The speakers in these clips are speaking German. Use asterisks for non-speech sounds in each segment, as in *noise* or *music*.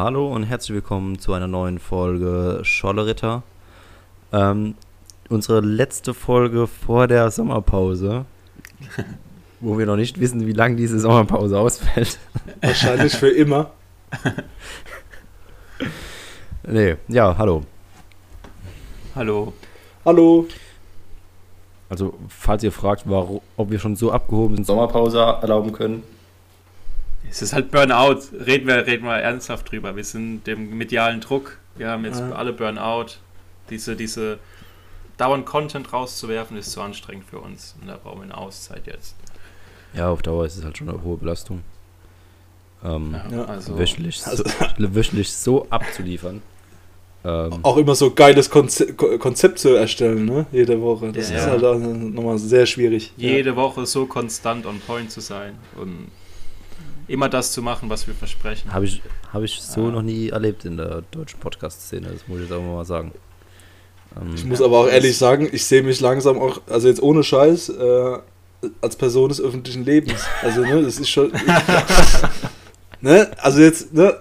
Hallo und herzlich willkommen zu einer neuen Folge Scholleritter. Ähm, unsere letzte Folge vor der Sommerpause, *laughs* wo wir noch nicht wissen, wie lange diese Sommerpause ausfällt. *laughs* Wahrscheinlich für immer. *laughs* nee, ja, hallo. Hallo. Hallo. Also, falls ihr fragt, warum, ob wir schon so abgehoben sind, Sommerpause erlauben können. Es ist halt Burnout. Reden wir, reden wir ernsthaft drüber. Wir sind dem medialen Druck. Wir haben jetzt Ja. alle Burnout. Diese, diese dauernd Content rauszuwerfen, ist zu anstrengend für uns. Und da brauchen wir eine Auszeit jetzt. Ja, auf Dauer ist es halt schon eine hohe Belastung. Ähm, Ja. also, wöchentlich, Also- so, *laughs* wöchentlich so abzuliefern. Ähm, Auch immer so geiles Konze Ko- Konzept zu erstellen, ne? Jede Woche. Das Ja. ist halt auch nochmal sehr schwierig. jede Woche so konstant on point zu sein und immer das zu machen, was wir versprechen. Habe ich, hab ich so Ah. noch nie erlebt in der deutschen Podcast-Szene, das muss ich jetzt auch mal sagen. Ähm, Ich muss aber auch ehrlich sagen, ich sehe mich langsam auch, also jetzt ohne Scheiß, äh, als Person des öffentlichen Lebens. Also, ne, das ist schon. *laughs* ne, also jetzt, ne,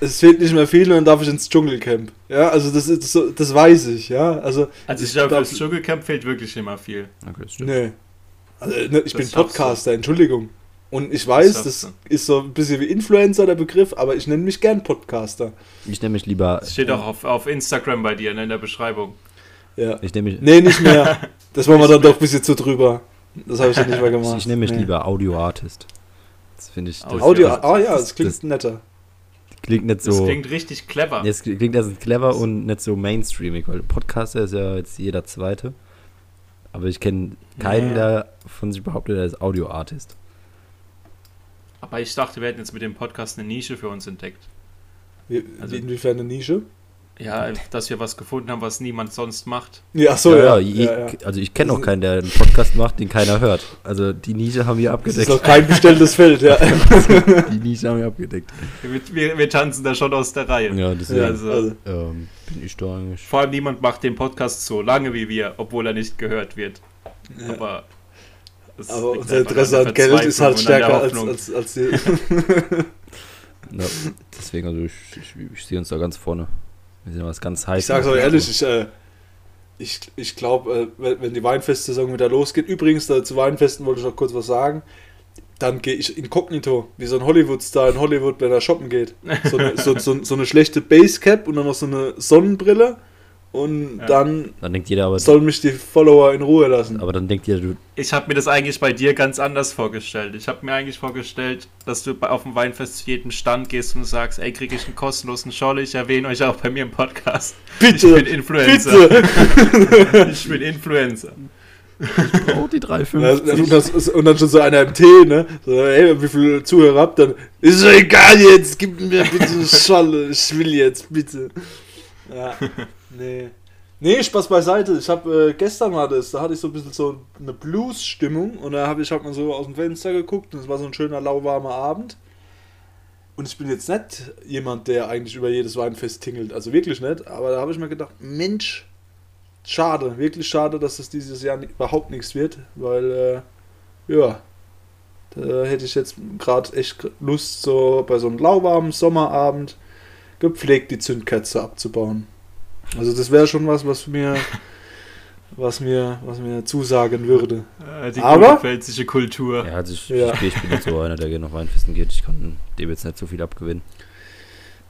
es fehlt nicht mehr viel und dann darf ich ins Dschungelcamp. Ja, also das ist so, das weiß ich, ja. Also, Also ich glaube, fürs Dschungelcamp fehlt wirklich immer viel. okay, das stimmt. Nee. Also, ne, ich Das bin Podcaster, Entschuldigung. Und ich weiß, Das das ist so ein bisschen wie Influencer der Begriff, aber ich nenne mich gern Podcaster. Ich nenne mich lieber. Das steht auch auf, auf Instagram bei dir ne, in der Beschreibung. Ja. Ich nenne mich, Nee, nicht mehr. *laughs* Das war mir dann doch ein bisschen zu drüber. Das habe ich ja nicht mehr gemacht. ich nenne mich nee. lieber Audio-Artist. Das finde ich. Das Audio- Audio, das, ah ja, das das- klingt das netter. klingt nicht Das so. klingt richtig clever. Nee, es klingt erstens clever und nicht so mainstreamig, weil Podcaster ist ja jetzt jeder Zweite. Aber ich kenne keinen, Ja. der von sich behauptet, er ist Audio-Artist. Aber ich dachte, wir hätten jetzt mit dem Podcast eine Nische für uns entdeckt. Wie, Also- inwiefern eine Nische? Ja, dass wir was gefunden haben, was niemand sonst macht. Ja, ach so, ja. je- ja, ja. Also ich kenne auch keinen, der einen Podcast macht, den keiner hört. Also die Nische haben wir Das abgedeckt. ist noch kein bestelltes Feld, ja. *laughs* Die Nische haben wir abgedeckt. Wir, wir, wir tanzen da schon aus der Reihe. Ja, deswegen ja also- also, ähm, bin ich da eigentlich. Vor allem niemand macht den Podcast so lange wie wir, obwohl er nicht gehört wird. ja. Aber, Aber unser Interesse an Geld ist halt stärker als, als, als die. *laughs* Ja, deswegen, also ich, ich, ich sehe uns da ganz vorne. Wir sind was ganz heiß. Ich sag's euch ehrlich, ich, äh, ich, ich glaube, äh, wenn, wenn die Weinfestsaison wieder losgeht, übrigens, da, zu Weinfesten wollte ich noch kurz was sagen, dann gehe ich inkognito, wie so ein Hollywood-Star in Hollywood, wenn er shoppen geht. So eine, so, so, so eine schlechte Basecap und dann noch so eine Sonnenbrille und Ja. dann Dann denkt jeder aber, sollen mich die Follower in Ruhe lassen. aber dann denkt jeder, du, Ich habe mir das eigentlich bei dir ganz anders vorgestellt. Ich habe mir eigentlich vorgestellt, dass du auf dem Weinfest zu jedem Stand gehst und sagst, ey, kriege ich einen kostenlosen Scholle, ich erwähne euch auch bei mir im Podcast. Bitte, ich bin Influencer. bitte! *laughs* Ich bin Influencer. oh, die Ja, 350. und, das, und dann schon so einer im Tee, ne? So, hey, wie viele Zuhörer habt ihr? Dann, ist so egal jetzt, gib mir bitte eine Scholle, ich will jetzt, bitte. Ja, nee. Nee, Spaß beiseite. Ich habe äh, gestern war das, da hatte ich so ein bisschen so eine Blues-Stimmung und da habe ich halt mal so aus dem Fenster geguckt und es war so ein schöner lauwarmer Abend. Und ich bin jetzt nicht jemand, der eigentlich über jedes Weinfest tingelt, also wirklich nicht, aber da habe ich mir gedacht, Mensch, schade, wirklich schade, dass das dieses Jahr überhaupt nichts wird, weil, äh, ja, da hätte ich jetzt gerade echt Lust, so bei so einem lauwarmen Sommerabend gepflegt die Zündkerze abzubauen. Also das wäre schon was, was mir, was mir, was mir zusagen würde. Äh, Die Aber- pfälzische Kultur. Ja, also ich, Ja. ich, ich bin nicht so einer, der gerne auf Weinfesten geht. Ich kann dem jetzt nicht so viel abgewinnen.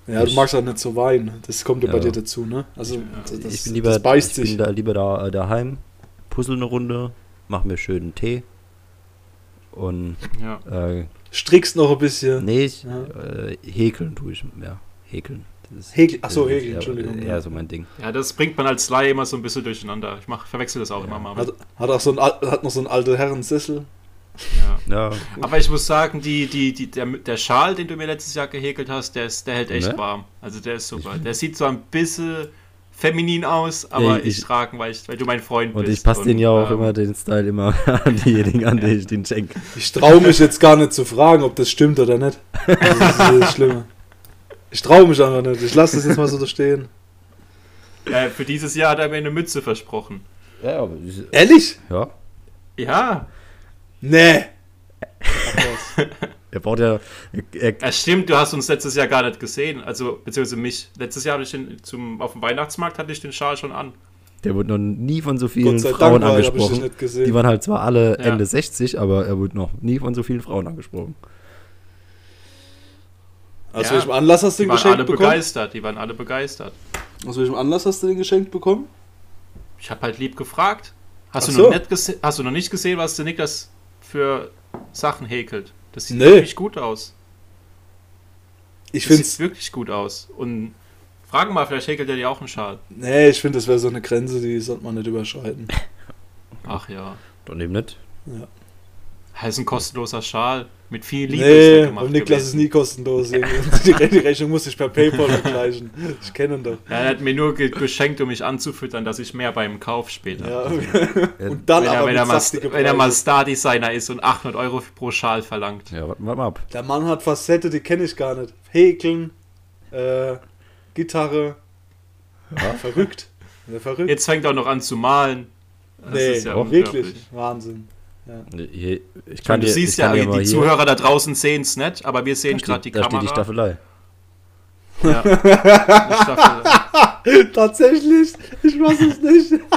Ja, du Ich- magst halt nicht so Wein. Das kommt ja, bei dir dazu, ne? Also das, das, ich bin lieber, das beißt ich sich. bin da lieber da, äh, daheim, puzzle eine Runde, mach mir schön einen Tee und Ja. äh, Strickst noch ein bisschen. nee, ich, Ja. äh, häkeln tue ich, ja, häkeln. Das ist- Häkel- ach so, das ist häkeln, eher- Entschuldigung, ja. so mein Ding. ja, das bringt man als Laie immer so ein bisschen durcheinander. Ich mach, verwechsel das auch Ja. immer mal. Hat, hat auch so ein, hat noch so einen alten Herrensessel. Ja. Ja, Aber ich muss sagen, die, die, die, der, der Schal, den du mir letztes Jahr gehäkelt hast, der, ist, der hält echt Ne? warm. Also der ist super. Der sieht zwar ein bisschen feminin aus, aber Ja, ich, ich- trage, weil, ich, weil du mein Freund und bist. ich passe den ja auch ähm, immer, den Style immer *laughs* an diejenigen an, die ich den schenke. Ich traue mich jetzt gar nicht zu fragen, ob das stimmt oder nicht. Das ist das Schlimme. Ich traue mich einfach nicht. Ich lasse das jetzt mal so da stehen. *laughs* Äh, für dieses Jahr hat er mir eine Mütze versprochen. Ja, aber ich, Ehrlich? ja. Ja, Nee. *laughs* Er braucht ja. Er, Ja, stimmt, du hast uns letztes Jahr gar nicht gesehen. Also, beziehungsweise mich. Letztes Jahr hatte ich den zum, auf dem Weihnachtsmarkt hatte ich den Schal schon an. der wurde noch nie von so vielen Frauen Dank, angesprochen. nicht gesehen. Die waren halt zwar alle Ja. Ende 60, aber er wurde noch nie von so vielen Frauen angesprochen. Aus Ja. welchem Anlass hast du Die den waren alle geschenkt bekommen? begeistert. Die waren alle begeistert. Aus welchem Anlass hast du den geschenkt bekommen? Ich habe halt lieb gefragt. Hast, Ach du so. noch nicht hast du noch nicht gesehen, was der Niklas für Sachen häkelt? Das sieht Nee. wirklich gut aus. Ich Das finde sieht wirklich gut aus. Und fragen mal, vielleicht häkelt er dir auch einen Schal. nee, ich finde, das wäre so eine Grenze, die sollte man nicht überschreiten. Ach ja. Daneben nicht. Ja. Das ist ein kostenloser Schal. Mit viel Liebe Nee, ist er beim Niklas ist gewesen. nie kostenlos. die, Re- die Rechnung muss ich per Paypal begleichen. Ich kenne ihn doch. Er hat mir nur ge geschenkt, um mich anzufüttern, dass ich mehr beim Kauf später. Ja. Ja, Und dann Wenn er, aber wenn, mit er mal, wenn er mal Preisen. Star-Designer ist und 800 Euro pro Schal verlangt. Ja, warte mal ab. Der Mann hat Facette, die kenne ich gar nicht. Häkeln, äh, Gitarre. Ja. Verrückt. Ja, verrückt. Jetzt fängt er auch noch an zu malen. Das nee, ist ja wirklich. unglaublich. Hier, ich Ich kann du dir, siehst ich kann ja, die hier, Zuhörer da draußen sehen es nicht, aber wir sehen da gerade die steht, da steht die Kamera. Staffelei. Ja. *laughs* Die Staffel. Tatsächlich? Ich weiß es nicht. *laughs*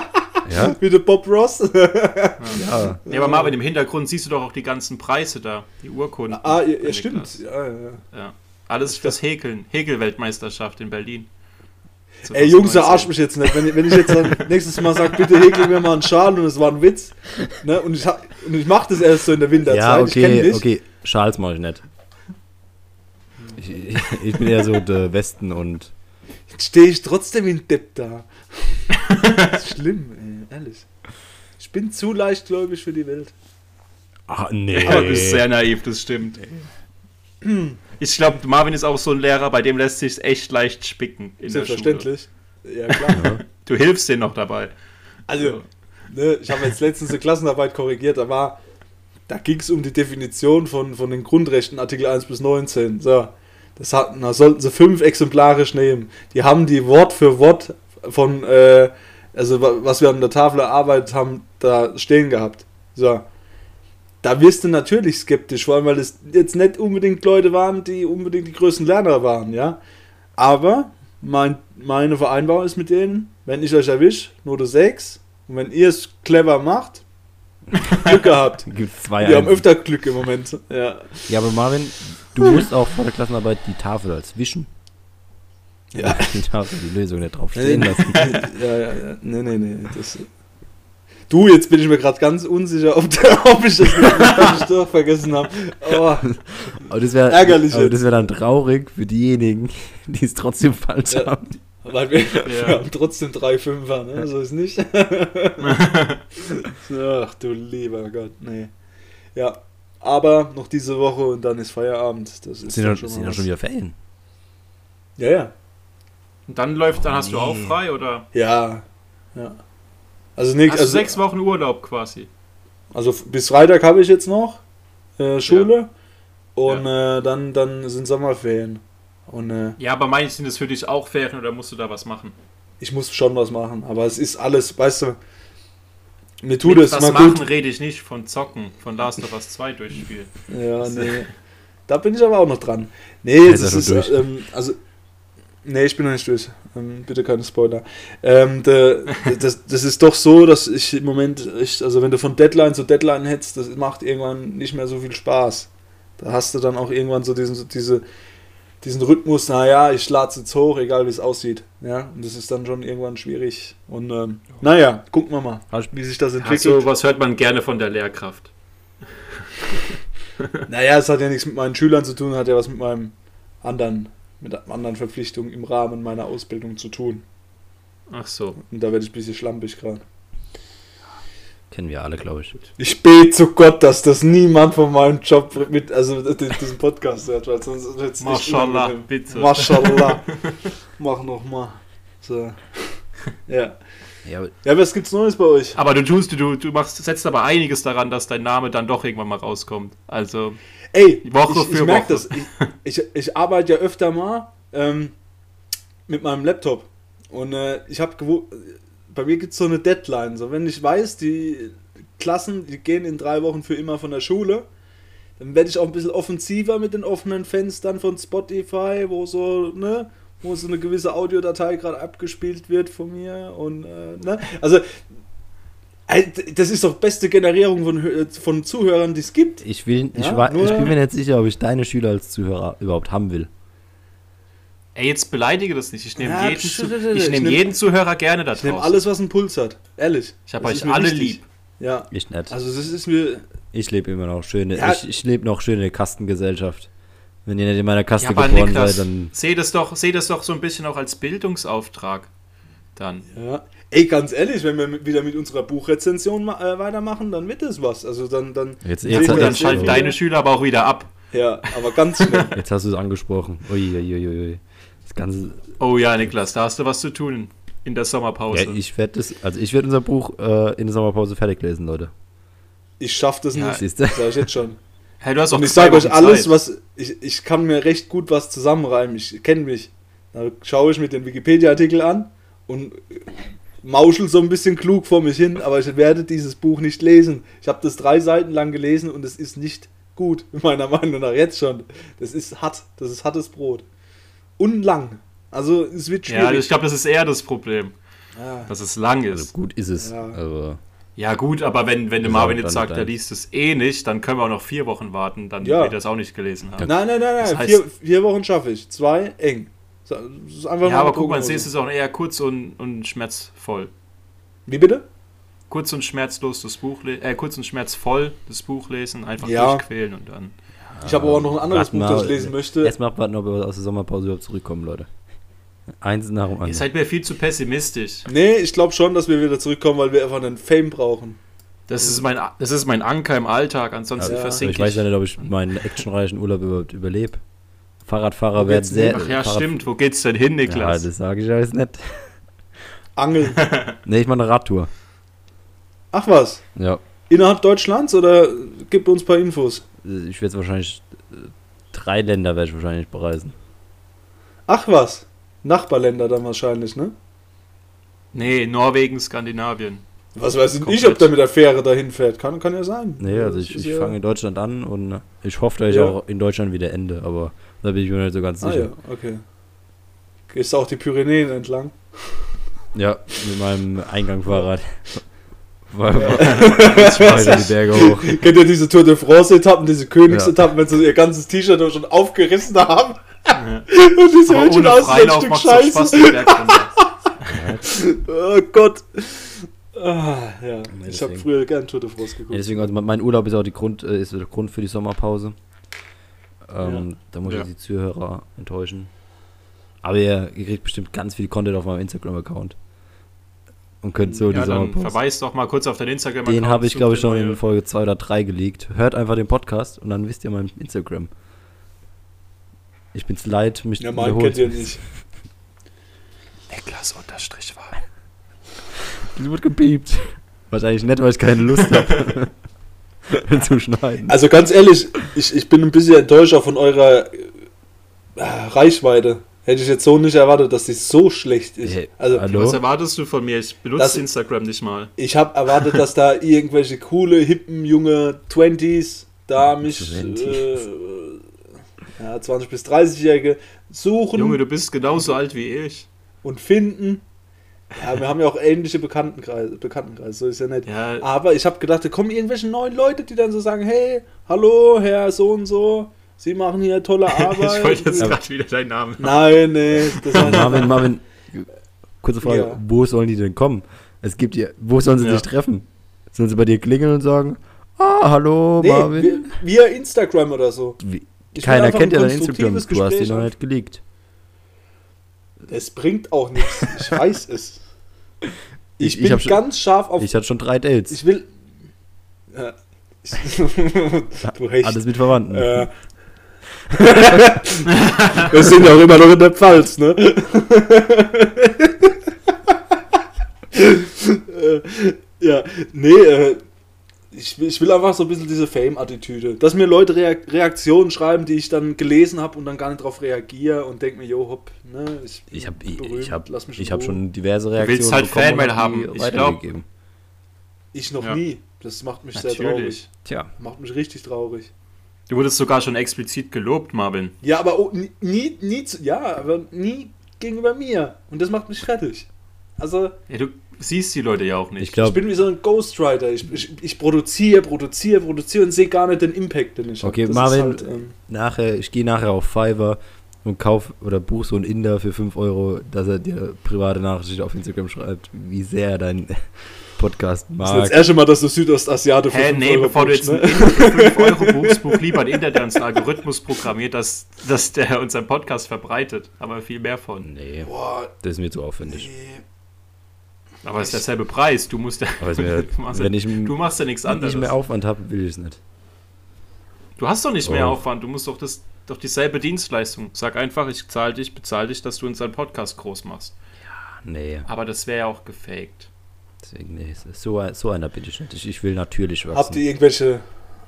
Ja? Wie der Bob Ross. Ja. Nee, aber Marvin, im Hintergrund siehst du doch auch die ganzen Preise da, die Urkunden. ah, ja, ja stimmt. Ja, ja. Ja. Alles fürs Häkeln. Häkelweltmeisterschaft in Berlin. Ey, Jungs, 2019. verarscht mich jetzt nicht. Wenn, ich- wenn ich jetzt *laughs* nächstes Mal sage, bitte häkel mir mal einen Schal und es war ein Witz. Ne? Und, ich, und ich mache das erst so in der Winterzeit. Ja, okay, dich. okay. Schals mache ich nicht. Ich, ich, ich bin eher so der Westen und. Jetzt stehe ich trotzdem ein Depp da. Das ist schlimm, ey, ehrlich. Ich bin zu leichtgläubig für die Welt. Ah, nee. Aber du bist sehr naiv, das stimmt. Ich glaube, Marvin ist auch so ein Lehrer, bei dem lässt sich echt leicht spicken in der Schule. Selbstverständlich. Ja, klar. Du hilfst denen noch dabei. Also, ne, ich habe jetzt letztens eine Klassenarbeit korrigiert, da war, da ging es um die Definition von, von den Grundrechten, Artikel 1 bis 19. So, das hatten, da sollten sie fünf exemplarisch nehmen. Die haben die Wort für Wort von, äh, also wa- was wir an der Tafel erarbeitet haben, da stehen gehabt. So. Da wirst du natürlich skeptisch, vor allem, weil es jetzt nicht unbedingt Leute waren, die unbedingt die größten Lerner waren, ja. Aber mein, meine Vereinbarung ist mit denen, wenn ich euch erwische, Note 6. Und wenn ihr es clever macht, Glück gehabt. *laughs* Gibt zwei Wir haben öfter Glück im Moment. Ja. Ja, aber Marvin, du musst auch vor der Klassenarbeit die Tafel als wischen. Ja. Die Tafel, die Lösung nicht drauf stehen lassen. *laughs* ja, ja, ja. Nee, nee, nee. Das, du, jetzt bin ich mir gerade ganz unsicher, ob, der, *laughs* ob ich das nicht doch vergessen habe. Oh, Aber das wäre Ärgerlich aber das dann traurig für diejenigen, die es trotzdem falsch Ja. haben. Weil wir, Ja. *laughs* wir haben trotzdem drei Fünfer, ne? So ist nicht. *laughs* *laughs* Ach du lieber Gott, nee. Ja, aber noch diese Woche und dann ist Feierabend. Das ist Sind dann ja schon sind ja schon wieder Ferien. Ja, ja. Und dann läuft, dann hast du nee. auch frei oder? Ja, ja. Also, nicht, Hast du also, sechs Wochen Urlaub quasi. also bis Freitag habe ich jetzt noch äh, Schule und äh, dann, dann sind Sommerferien. Und äh, Ja, aber meinst sind es für dich auch Ferien oder musst du da was machen? ich muss schon was machen, aber es ist alles, weißt du, mir tut Mit es was mal machen gut. rede ich nicht von Zocken, von Last of Us 2 durchspielen. *laughs* Ja, nee. Da bin ich aber auch noch dran. Nee, Ist das ist, schon durch? ähm, also, nee, ich bin noch nicht durch. Ähm, bitte keine Spoiler. Ähm, de, das, das ist doch so, dass ich im Moment, echt, also wenn du von Deadline zu Deadline hetzt, das macht irgendwann nicht mehr so viel Spaß. Da hast du dann auch irgendwann so diesen, so diese, diesen Rhythmus, naja, ich lade es jetzt hoch, egal wie es aussieht. Ja, und das ist dann schon irgendwann schwierig. Und ähm, naja, gucken wir mal, Hast- wie sich das entwickelt. so, was hört man gerne von der Lehrkraft? *laughs* Naja, es hat ja nichts mit meinen Schülern zu tun, hat ja was mit meinem anderen, mit anderen Verpflichtungen im Rahmen meiner Ausbildung zu tun. Ach so. Und da werde ich ein bisschen schlampig gerade. Kennen wir alle, glaube ich. Ich bete zu Gott, dass das niemand von meinem Job mit, also diesen Podcast hört, weil sonst wird's echt Maschallah, unangenehm. bitte. Maschallah. *laughs* Mach noch mal. So. Ja. Ja, aber Ja, was gibt's Neues bei euch? Aber du tust, du, du machst, setzt aber einiges daran, dass dein Name dann doch irgendwann mal rauskommt. Also, Ey, Woche ich, ich für merke Woche. das. Ich, ich, ich arbeite ja öfter mal ähm, mit meinem Laptop. Und äh, ich habe bei mir gibt es so eine Deadline. So, wenn ich weiß, die Klassen, die gehen in drei Wochen für immer von der Schule, Dann werde ich auch ein bisschen offensiver mit den offenen Fenstern von Spotify, wo so, ne, wo so eine gewisse Audiodatei gerade abgespielt wird von mir und, äh, ne, also, ey, das ist doch beste Generierung von, Hö- von Zuhörern, die es gibt. Ich, will, ich, Ja, war, ich bin mir nicht sicher, ob ich deine Schüler als Zuhörer überhaupt haben will. Ey, jetzt beleidige das nicht. Ich nehme Ja, jeden, psch, ich nehm nehm- jeden Zuhörer gerne da Ich nehme alles, was einen Puls hat, ehrlich. Ich habe euch alle wichtig. lieb. Ja, Ich nicht. also das ist mir, Ich lebe immer noch schöne, Ja. ich, ich lebe noch schöne Kastengesellschaft. Wenn ihr nicht in meiner Kaste Ja, geboren Niklas, seid, dann seh das, doch, seh das doch so ein bisschen auch als Bildungsauftrag. Dann. Ja. Ey, ganz ehrlich, wenn wir mit, wieder mit unserer Buchrezension äh, weitermachen, dann wird es was. Also dann, dann. Jetzt- jetzt- dann das schalt wieder- deine Schüler aber auch wieder ab. Ja, aber ganz schnell. *laughs* Jetzt hast du es angesprochen. Uiuiui. Das Ganze. Oh ja, Niklas, da hast du was zu tun in der Sommerpause. Ja, ich werde das, also ich werde unser Buch äh, in der Sommerpause fertig lesen, Leute. Ich schaff das Ja, nicht. Siehst du? Sag ich jetzt schon. *laughs* hey, du hast auch Und ich sage euch alles, Zeit. was. Ich, ich kann mir recht gut was zusammenreimen. Ich kenne mich. Da schaue ich mir den Wikipedia-Artikel an und mauschel so ein bisschen klug vor mich hin, aber ich werde dieses Buch nicht lesen. Ich habe das drei Seiten lang gelesen und es ist nicht gut, *laughs* meiner Meinung nach jetzt schon. Das ist hart, das ist hartes Brot. Und lang. Also es wird Ja, schwierig. ich glaube, das ist eher das Problem, Ja. dass es lang Also ist. gut ist es. Ja. Aber Ja, gut, aber wenn, wenn der Marvin jetzt sagt, er liest es eh nicht, dann können wir auch noch vier Wochen warten, dann Ja. wird er es auch nicht gelesen haben. Nein, nein, nein, nein. Das heißt- vier, vier Wochen schaffe ich. Zwei eng. Das ist einfach Ja, aber guck mal, was- es ist auch eher kurz und, und schmerzvoll. Wie bitte? Kurz und schmerzlos das Buch lesen, äh, kurz und schmerzvoll das Buch lesen, einfach Ja. durchquälen und dann. Ich habe aber auch noch ein anderes Warten Buch, mal, das ich lesen möchte. Erstmal abwarten, ob wir aus der Sommerpause überhaupt zurückkommen, Leute. Eins nach dem Ihr anderen. seid mir viel zu pessimistisch. Nee, ich glaube schon, dass wir wieder zurückkommen, weil wir einfach einen Fame brauchen. Das ist mein, das ist mein Anker im Alltag, ansonsten Ja. Versinke ich weiß ja nicht, ob ich meinen actionreichen Urlaub überhaupt überlebe. Fahrradfahrer werden sehr. Ach ja, Fahrrad- stimmt. Wo geht's denn hin, Ja, Niklas? das sage ich alles nicht. Angeln. *laughs* Nee, ich mache eine Radtour. Ach was? Ja. Innerhalb Deutschlands oder gibt uns ein paar Infos? Ich werde wahrscheinlich. äh, Drei Länder werde ich wahrscheinlich bereisen. Ach was? Nachbarländer dann wahrscheinlich, ne? nee, Norwegen, Skandinavien. Was weiß ich Komplett. nicht, ob der mit der Fähre dahin fährt. Kann, kann ja sein. Nee, also ich, ich fange in Deutschland an und ich hoffe, dass ich Ja. auch in Deutschland wieder ende, aber da bin ich mir nicht so ganz Ah sicher. ja, okay. Gehst du auch die Pyrenäen entlang? Ja, mit meinem Eingangfahrrad. War- *laughs* fahr wieder die Berge *laughs* hoch. Kennt ihr diese Tour de France-Etappen, diese Königsetappen, wenn sie ihr ganzes T-Shirt schon aufgerissen haben? Ja. *laughs* Und die sehen schon aus wie ein Freilauf Stück Spaß, Scheiße. runter. *laughs* Oh Gott. Ah, ja. Nee, ich habe früher gern Tour de France Ja, geguckt. deswegen, also mein- Urlaub ist auch die Grund, äh, ist der Grund für die Sommerpause. Ähm, Ja. Da muss Ja. ich die Zuhörer enttäuschen. Aber ihr, ihr kriegt bestimmt ganz viel Content auf meinem Instagram-Account. Und könnt so die Ja, dann Sommerpause. verweist doch mal kurz auf dein instagram Den habe ich, glaube ich, schon in Folge 2 oder 3 geleakt. Hört einfach den Podcast und dann wisst ihr mein Instagram. Ich bin's leid, mich Ja, meinen kennt ihr nicht. *laughs* Niklas unterstrich war. Die wird gepiept. Wahrscheinlich nicht, weil ich keine Lust habe zu *laughs* schneiden. Also ganz ehrlich, ich, ich bin ein bisschen enttäuscht auch von eurer äh, Reichweite. Hätte ich jetzt so nicht erwartet, dass die so schlecht ist. Hey, Also hallo? Was erwartest du von mir? Ich benutze Das- Instagram nicht mal. ich habe erwartet, dass da *laughs* irgendwelche coole, hippen, junge Twenties da mich, 20s. äh, ja, 20 bis 30-Jährige suchen Junge, du bist genauso alt wie ich. und finden. Ja, wir haben ja auch ähnliche Bekanntenkreise, Bekanntenkreise, so ist ja nicht. Ja, Aber ich habe gedacht, da kommen irgendwelche neuen Leute, die dann so sagen, hey, hallo, Herr so und so, Sie machen hier tolle Arbeit. *laughs* ich wollte jetzt gerade wieder deinen Namen. Nein, nee, das war Marvin, Marvin, kurze Frage, Ja. wo sollen die denn kommen? Es gibt ja, wo sollen sie Ja. sich treffen? Sollen sie bei dir klingeln und sagen, ah, hallo, nee, Marvin? vi- via Instagram oder so. Wie, Ich keiner kennt ja dein Instagram, du hast ihn noch nicht geleakt. Es bringt auch nichts. Ich weiß es. Ich, *laughs* Ich- ich bin schon- ganz scharf auf. Ich hatte schon drei Dates. Ich will. Ja. *laughs* Ich, du Hecht. Alles mit Verwandten. Äh. *laughs* Wir sind ja auch immer noch in der Pfalz, ne? Äh, *laughs* ja, nee, äh, ich, will- ich will einfach so ein bisschen diese Fame-Attitüde. Dass mir Leute Reak Reaktionen schreiben, die ich dann gelesen habe und dann gar nicht drauf reagiere und denke mir, jo, hopp, ne? Ich, bin Ich habe ich, ich hab, lass mich ich hab schon diverse willst Reaktionen halt bekommen Fanmail und hab haben. Ich glaub- weitergegeben. Ich noch Ja. nie. Das macht mich sehr traurig. Natürlich. Tja, Macht mich richtig traurig. Du wurdest sogar schon explizit gelobt, Marvin. Ja, aber oh, nie, nie, ja, aber nie gegenüber mir. Und das macht mich fertig. Also, Ja, du siehst die Leute ja auch nicht. Ich ich glaube, bin wie so ein Ghostwriter. Ich, ich, ich produziere, produziere, produziere und sehe gar nicht den Impact, den ich. Okay, Das Marvin- Ist halt, ähm, nachher, ich gehe nachher auf Fiverr und kauf oder buch so einen Inder für 5 Euro, dass er dir private Nachrichten auf Instagram schreibt, wie sehr er deinen Podcast das ist das mag. erste Mal, dass du Südostasiate für Hä, 5 nee, Euro bevor du jetzt ne? für 5 Euro *laughs* buchst, buch lieber uns einen Algorithmus programmiert, dass, dass der unseren Podcast verbreitet. Aber viel mehr von. Nee, Boah, das ist mir zu aufwendig. nee. Aber es ist derselbe Preis. Du musst ja, mir, *laughs* du, machst ja, wenn ich du machst ja nichts nicht anderes. mehr Aufwand habe, will ich es nicht. Du hast doch nicht mehr Oh. Aufwand. Du musst doch das doch dieselbe Dienstleistung. Sag einfach, ich zahle dich, bezahle dich, dass du unseren Podcast groß machst. Nee, Aber das wäre ja auch gefaked. Deswegen, nee, so, so einer bin ich nicht. Ich, will natürlich wachsen. Habt ihr irgendwelche,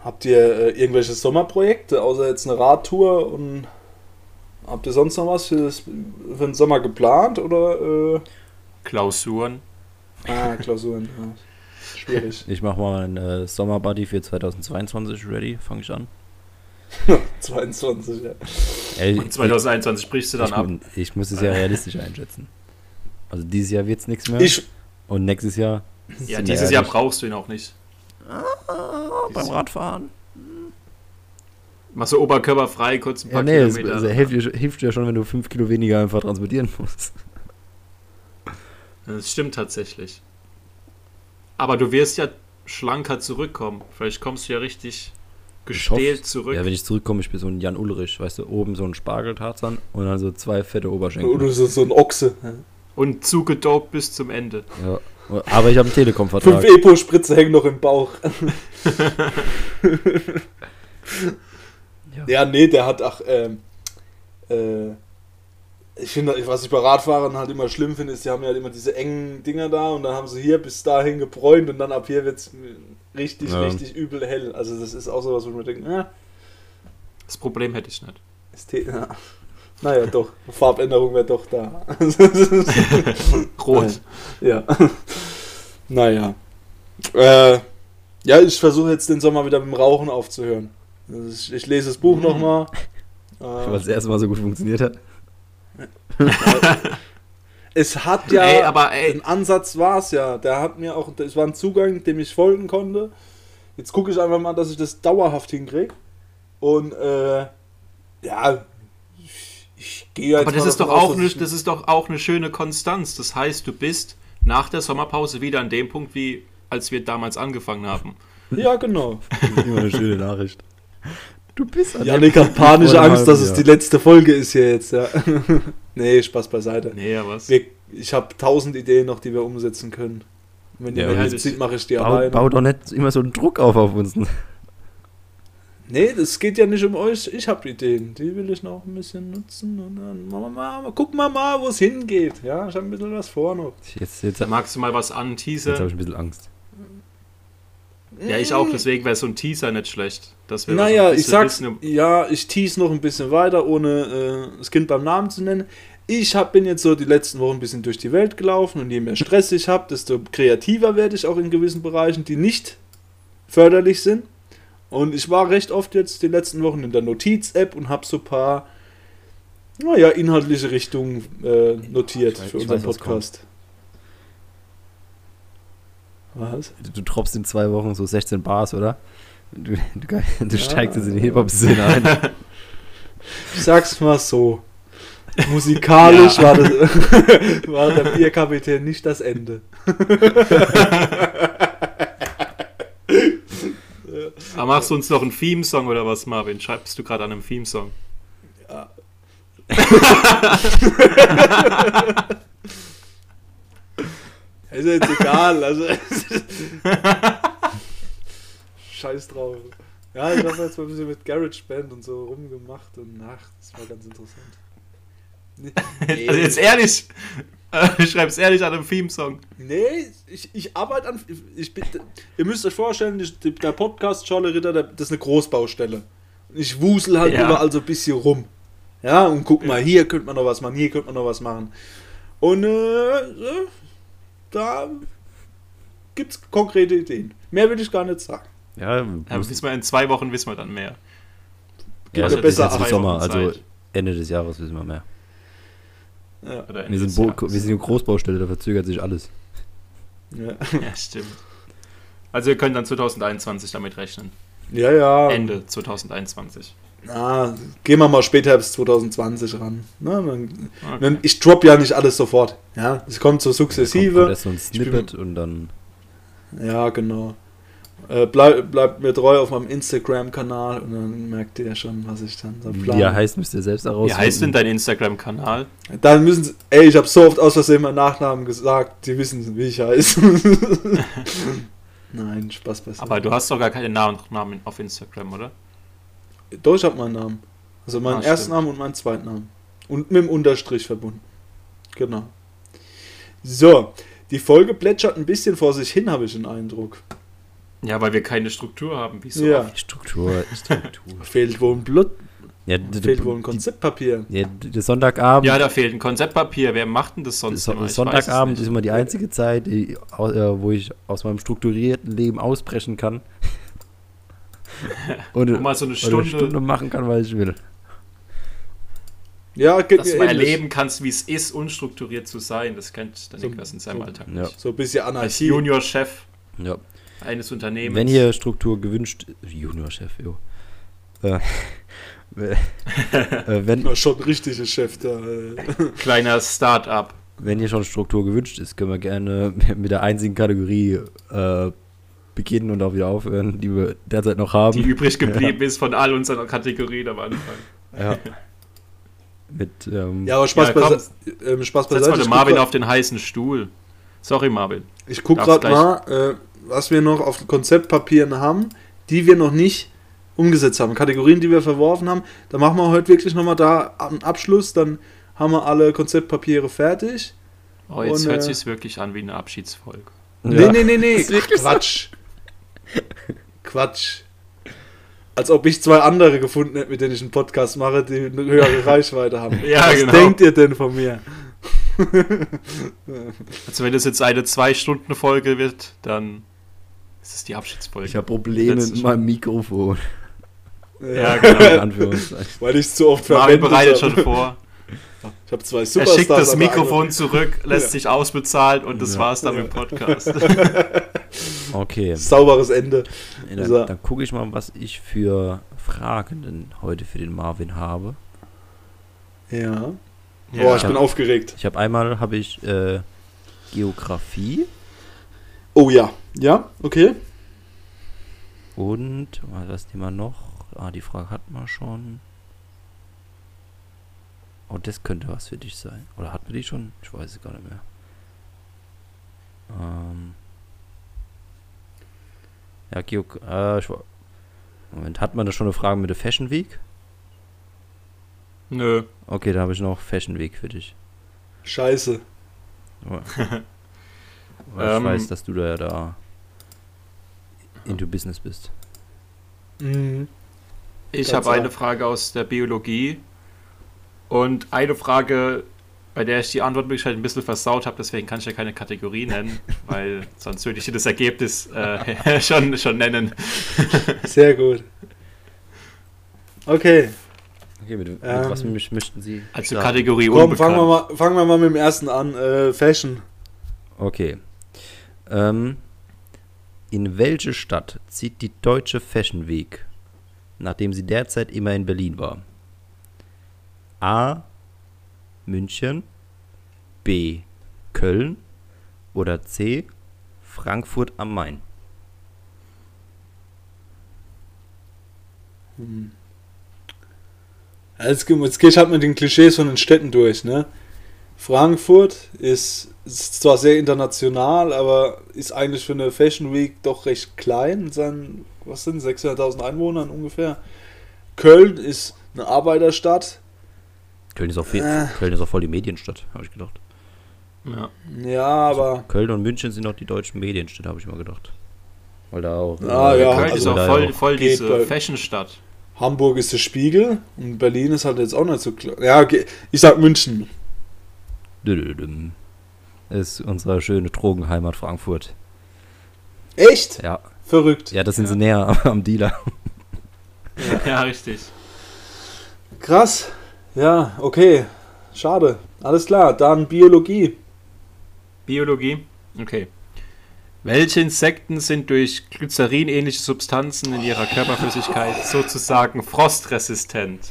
habt ihr äh, irgendwelche Sommerprojekte, außer jetzt eine Radtour und habt ihr sonst noch was für, das, für den Sommer geplant oder äh, Klausuren. ah, Klausuren? Ja. Schwierig. *laughs* Ich mache mal ein äh, Sommerbuddy für 2022 ready, fange ich an. *laughs* 22, ja. Ey, Und 2021 brichst du ich, dann ab. ich, ich muss es ja realistisch einschätzen. Also dieses Jahr wird es nichts mehr. Ich, und nächstes Jahr. Ja, dieses Jahr brauchst du ihn auch nicht. beim Radfahren. Machst du oberkörperfrei, kurz ein Ja, paar nee, es, Kilometer. es hilft, dir, hilft dir ja schon, wenn du 5 Kilo weniger einfach transportieren musst. Das stimmt tatsächlich. Aber du wirst ja schlanker zurückkommen. Vielleicht kommst du ja richtig gestählt zurück. Ja, wenn ich zurückkomme, ich bin so ein Jan Ulrich, weißt du, oben so ein Spargeltarzan und dann so zwei fette Oberschenkel. oder so, so ein Ochse. Und zugedopt bis zum Ende. Ja. Aber ich habe einen Fünf Telekom-Vertrag. Epo-Spritze hängen noch im Bauch. Ja. Ja, nee, der hat, ach, ähm, äh, ich finde, was ich bei Radfahrern halt immer schlimm finde, ist, die haben ja immer diese engen Dinger da und dann haben sie hier bis dahin gebräunt und dann ab hier wird es richtig, Ja. richtig übel hell. Also das ist auch sowas, wo ich mir denke, ja, Das Problem hätte ich nicht. ist ja. Naja, doch, Farbänderung wäre doch da. *laughs* Rot. ja. Naja. Äh, ja, ich versuche jetzt den Sommer wieder mit dem Rauchen aufzuhören. Also ich, ich lese das Buch Mhm. nochmal. Weil es das erste Mal so gut funktioniert hat. *laughs* Es hat ja, Ey, aber ey. ein Ansatz war es ja. Der hat mir auch, es war ein Zugang, dem ich folgen konnte. Jetzt gucke ich einfach mal, dass ich das dauerhaft hinkriege. Und äh, ja, ich, gehe jetzt Aber das ist doch aus, auch dass eine, das ist doch auch eine schöne Konstanz. Das heißt, du bist nach der Sommerpause wieder an dem Punkt, wie als wir damals angefangen haben. Ja, genau. Das *laughs* ist immer eine schöne Nachricht. Du bist an Janik hat panische Angst, dass es die letzte Folge ist hier jetzt. Ja. *laughs* nee, Spaß beiseite. Nee, ja, was? Wir, ich habe tausend Ideen noch, die wir umsetzen können. Wenn Ja, ihr mir das- sieht, mache ich die Bau, alleine. bau doch nicht immer so einen Druck auf auf uns. Nee, das geht ja nicht um euch. Ich habe Ideen. Die will ich noch ein bisschen nutzen. Und dann machen wir mal, mal, gucken wir mal, wo es hingeht. Ja, ich habe ein bisschen was vor noch. Jetzt, jetzt, jetzt magst du mal was habe anteasern? ich ein bisschen Angst. Ja, ich auch, deswegen wäre so ein Teaser nicht schlecht. Dass wir Naja, ich sag's, wissen, ja, ich tease noch ein bisschen weiter, ohne äh, das Kind beim Namen zu nennen. Ich hab, bin jetzt so die letzten Wochen ein bisschen durch die Welt gelaufen und je mehr Stress ich habe, desto kreativer werde ich auch in gewissen Bereichen, die nicht förderlich sind. Und ich war recht oft jetzt die letzten Wochen in der Notiz-App und habe so ein paar, naja, inhaltliche Richtungen äh, notiert Ich weiß- für unseren weiß, was Podcast. Was? Du, du droppst in zwei Wochen so 16 Bars, oder? Du, du, du Ja. steigst jetzt in die Hip-Hop-Szene ein. *laughs* Ich sag's mal so. Musikalisch Ja. war, das, *laughs* war der Bierkapitän nicht das Ende. *laughs* Aber machst du uns noch einen Theme-Song oder was, Marvin? Schreibst du gerade an einem Theme-Song? Ja. *laughs* Ist ja jetzt egal. Also, Scheiß drauf. Ja, ich habe jetzt mal ein bisschen mit GarageBand und so rumgemacht und ach, das war ganz interessant. Nee, *laughs* Also jetzt ehrlich, *laughs* äh, schreib's ehrlich an einem Theme-Song. Nee, ich, ich arbeite an. Ich bin, ihr müsst euch vorstellen, ich, der Podcast Scholle Ritter, das ist eine Großbaustelle. Und ich wusel halt Ja. überall so ein bisschen rum. Ja, und guck mal, hier könnte man noch was machen, hier könnte man noch was machen. Und äh, da gibt's konkrete Ideen. Mehr will ich gar nicht sagen. Ja, Ja, muss, wissen wir in zwei Wochen wissen wir dann mehr. Gibt also das ist besser ab. Sommer, also Ende des Jahres wissen wir mehr. Ja. Wir sind, Bo wir sind eine Großbaustelle, da verzögert sich alles. Ja. *laughs* Ja, stimmt. Also ihr könnt dann 2021 damit rechnen. ja, ja. Ende 2021. Ah, gehen wir mal später bis 2020 ran. Na, dann, Okay. ich drop ja nicht alles sofort. Ja, es kommt so Da kommt sukzessive. erst so ein Snippet und dann. Ja, genau. Äh, bleib, bleibt mir treu auf meinem Instagram-Kanal und dann merkt ihr schon, was ich dann so Wie plane. er heißt, müsst ihr selbst Wie herausfinden. heißt denn dein Instagram-Kanal? Dann müssen sie, ey, ich habe so oft aus Versehen meinen Nachnamen gesagt, die wissen, wie ich heiße. *laughs* Nein, Spaß beiseite. Aber du hast doch gar keinen Nachnamen auf Instagram, oder? Doch, ich habe meinen Namen. Also meinen Ah, ersten stimmt. Namen und meinen zweiten Namen. Und mit dem Unterstrich verbunden. Genau. So, die Folge plätschert ein bisschen vor sich hin, habe ich den Eindruck. Ja, weil wir keine Struktur haben, wie so Ja. oft. Struktur, Struktur. *laughs* Fehlt wohl ein Blut, ja, fehlt wohl ein Konzeptpapier. Ja, der Sonntagabend. Ja, da fehlt ein Konzeptpapier. Wer macht denn das sonst So- immer? Sonntagabend ist immer die einzige Zeit, äh, wo ich aus meinem strukturierten Leben ausbrechen kann. *laughs* und, Wo mal so eine und eine Stunde, Stunde machen kann, was ich will. Ja, geht dass du erleben kannst, wie es ist, unstrukturiert zu sein. Das kennt der So- Niklas in seinem so- Alltag Ja. nicht. So ein bisschen Als Anarchie. Junior-Chef Ja. Eines Unternehmens. Wenn hier Struktur gewünscht Juniorchef, jo. Äh, *laughs* äh, wenn, Na, schon ein richtiger Chef da. äh. *laughs* Kleiner Start-up. wenn hier schon Struktur gewünscht ist, können wir gerne *laughs* mit der einzigen Kategorie äh, beginnen und auch wieder aufhören, die wir derzeit noch haben. die übrig geblieben ist von all unseren Kategorien am Anfang. ja. Mit, ähm, Ja, aber Spaß, Ja, komm. beise ähm, Spaß Setz beiseite. mal den Marvin guck auf den heißen Stuhl. Sorry, Marvin. Ich gucke Darfst gerade mal, äh, was wir noch auf Konzeptpapieren haben, die wir noch nicht umgesetzt haben. Kategorien, die wir verworfen haben. Da machen wir heute wirklich nochmal da einen Abschluss. Dann haben wir alle Konzeptpapiere fertig. Oh, jetzt Und, hört äh, sich's wirklich an wie eine Abschiedsfolge. Nee, ja. nee, nee, nee. *laughs* Quatsch. Quatsch. Als ob ich zwei andere gefunden hätte, mit denen ich einen Podcast mache, die eine höhere *laughs* Reichweite haben. Ja, was genau. denkt ihr denn von mir? Also wenn das jetzt eine Zwei-Stunden-Folge wird, dann ist es die Abschiedsfolge. Ich habe Probleme Letzte mit meinem Mikrofon. ja, genau. Weil ich es zu oft Marvin verwendet bereitet habe. schon vor. Ich habe zwei Er Superstars. schickt das Mikrofon zurück, lässt Ja. sich ausbezahlen und das Ja. war's dann Ja. mit dem Podcast. *laughs* Okay, Sauberes Ende. dann, So. dann gucke ich mal, was ich für Fragen denn heute für den Marvin habe. Ja. Ja. Boah, ich Ja. bin aufgeregt. Ich habe einmal habe ich äh, Geografie Oh ja. Ja, okay. und was nehmen wir noch? Ah, die Frage hatten wir schon. Oh, das könnte was für dich sein. Oder hatten wir die schon? Ich weiß es gar nicht mehr. Ähm. Ja, Geog äh, ich, Moment, hat man da schon eine Frage mit der Fashion Week? Nö. Okay, da habe ich noch Fashion Week für dich. Scheiße. *laughs* Weil ich Ähm. weiß, dass du da ja da into Business bist. Mhm. Ich habe eine. Frage aus der Biologie und eine Frage, bei der ich die Antwortmöglichkeit ein bisschen versaut habe, deswegen kann ich ja keine Kategorie nennen, *laughs* weil sonst würde ich dir das Ergebnis äh, *laughs* schon, schon nennen. *laughs* Sehr gut. Okay. Okay, mit, mit Ähm, was möchten Sie? Also starten? Kategorie Komm, unbekannt. fangen wir, mal, fangen wir mal mit dem ersten an. Äh, Fashion. Okay. Ähm, in welche Stadt zieht die Deutsche Fashion Week, nachdem sie derzeit immer in Berlin war? A. München, B. Köln oder C. Frankfurt am Main? Hm. Jetzt, ge- jetzt gehe ich halt mit den Klischees von den Städten durch. Ne? Frankfurt ist, ist zwar sehr international, aber ist eigentlich für eine Fashion Week doch recht klein. seinen, was sind 600.000 Einwohnern ungefähr. Köln ist eine Arbeiterstadt. Köln ist auch, viel, Äh. Köln ist auch voll die Medienstadt, habe ich gedacht. Ja. Ja, aber Köln und München sind auch die deutschen Medienstädte, habe ich mal gedacht. Weil da auch. Ah, ja, Köln also ist auch voll, voll diese Fashionstadt. Hamburg ist der Spiegel und Berlin ist halt jetzt auch nicht so klar. Ja, okay. ich sag München. Ist unsere schöne Drogenheimat Frankfurt. Echt? Ja, Verrückt. ja das sind Ja. sie näher am Dealer. Ja, richtig. Krass. Ja, okay. Schade. Alles klar. Dann Biologie. Biologie? Okay. Welche Insekten sind durch Glycerin-ähnliche Substanzen in ihrer Körperflüssigkeit sozusagen frostresistent?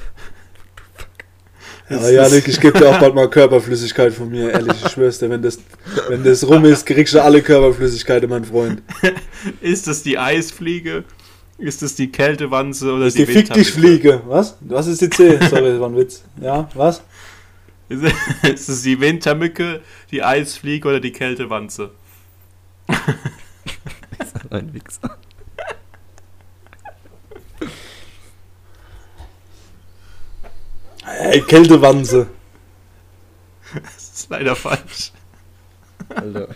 Ja, Janik, ich gebe dir auch *laughs* bald mal Körperflüssigkeit von mir, ehrlich, ich schwör's dir, wenn das, wenn das rum ist, kriegst du alle Körperflüssigkeit, mein Freund. *laughs* Ist das die Eisfliege? Ist das die Kältewanze oder Das ist die Fick dich Fliege. Was? Was ist die C? Sorry, das war ein Witz. Ja, was? Ist *laughs* ist es die Wintermücke, die Eisfliege oder die Kältewanze? Ein Wichser. Ey, Kältewanze. Das ist leider falsch. Alter.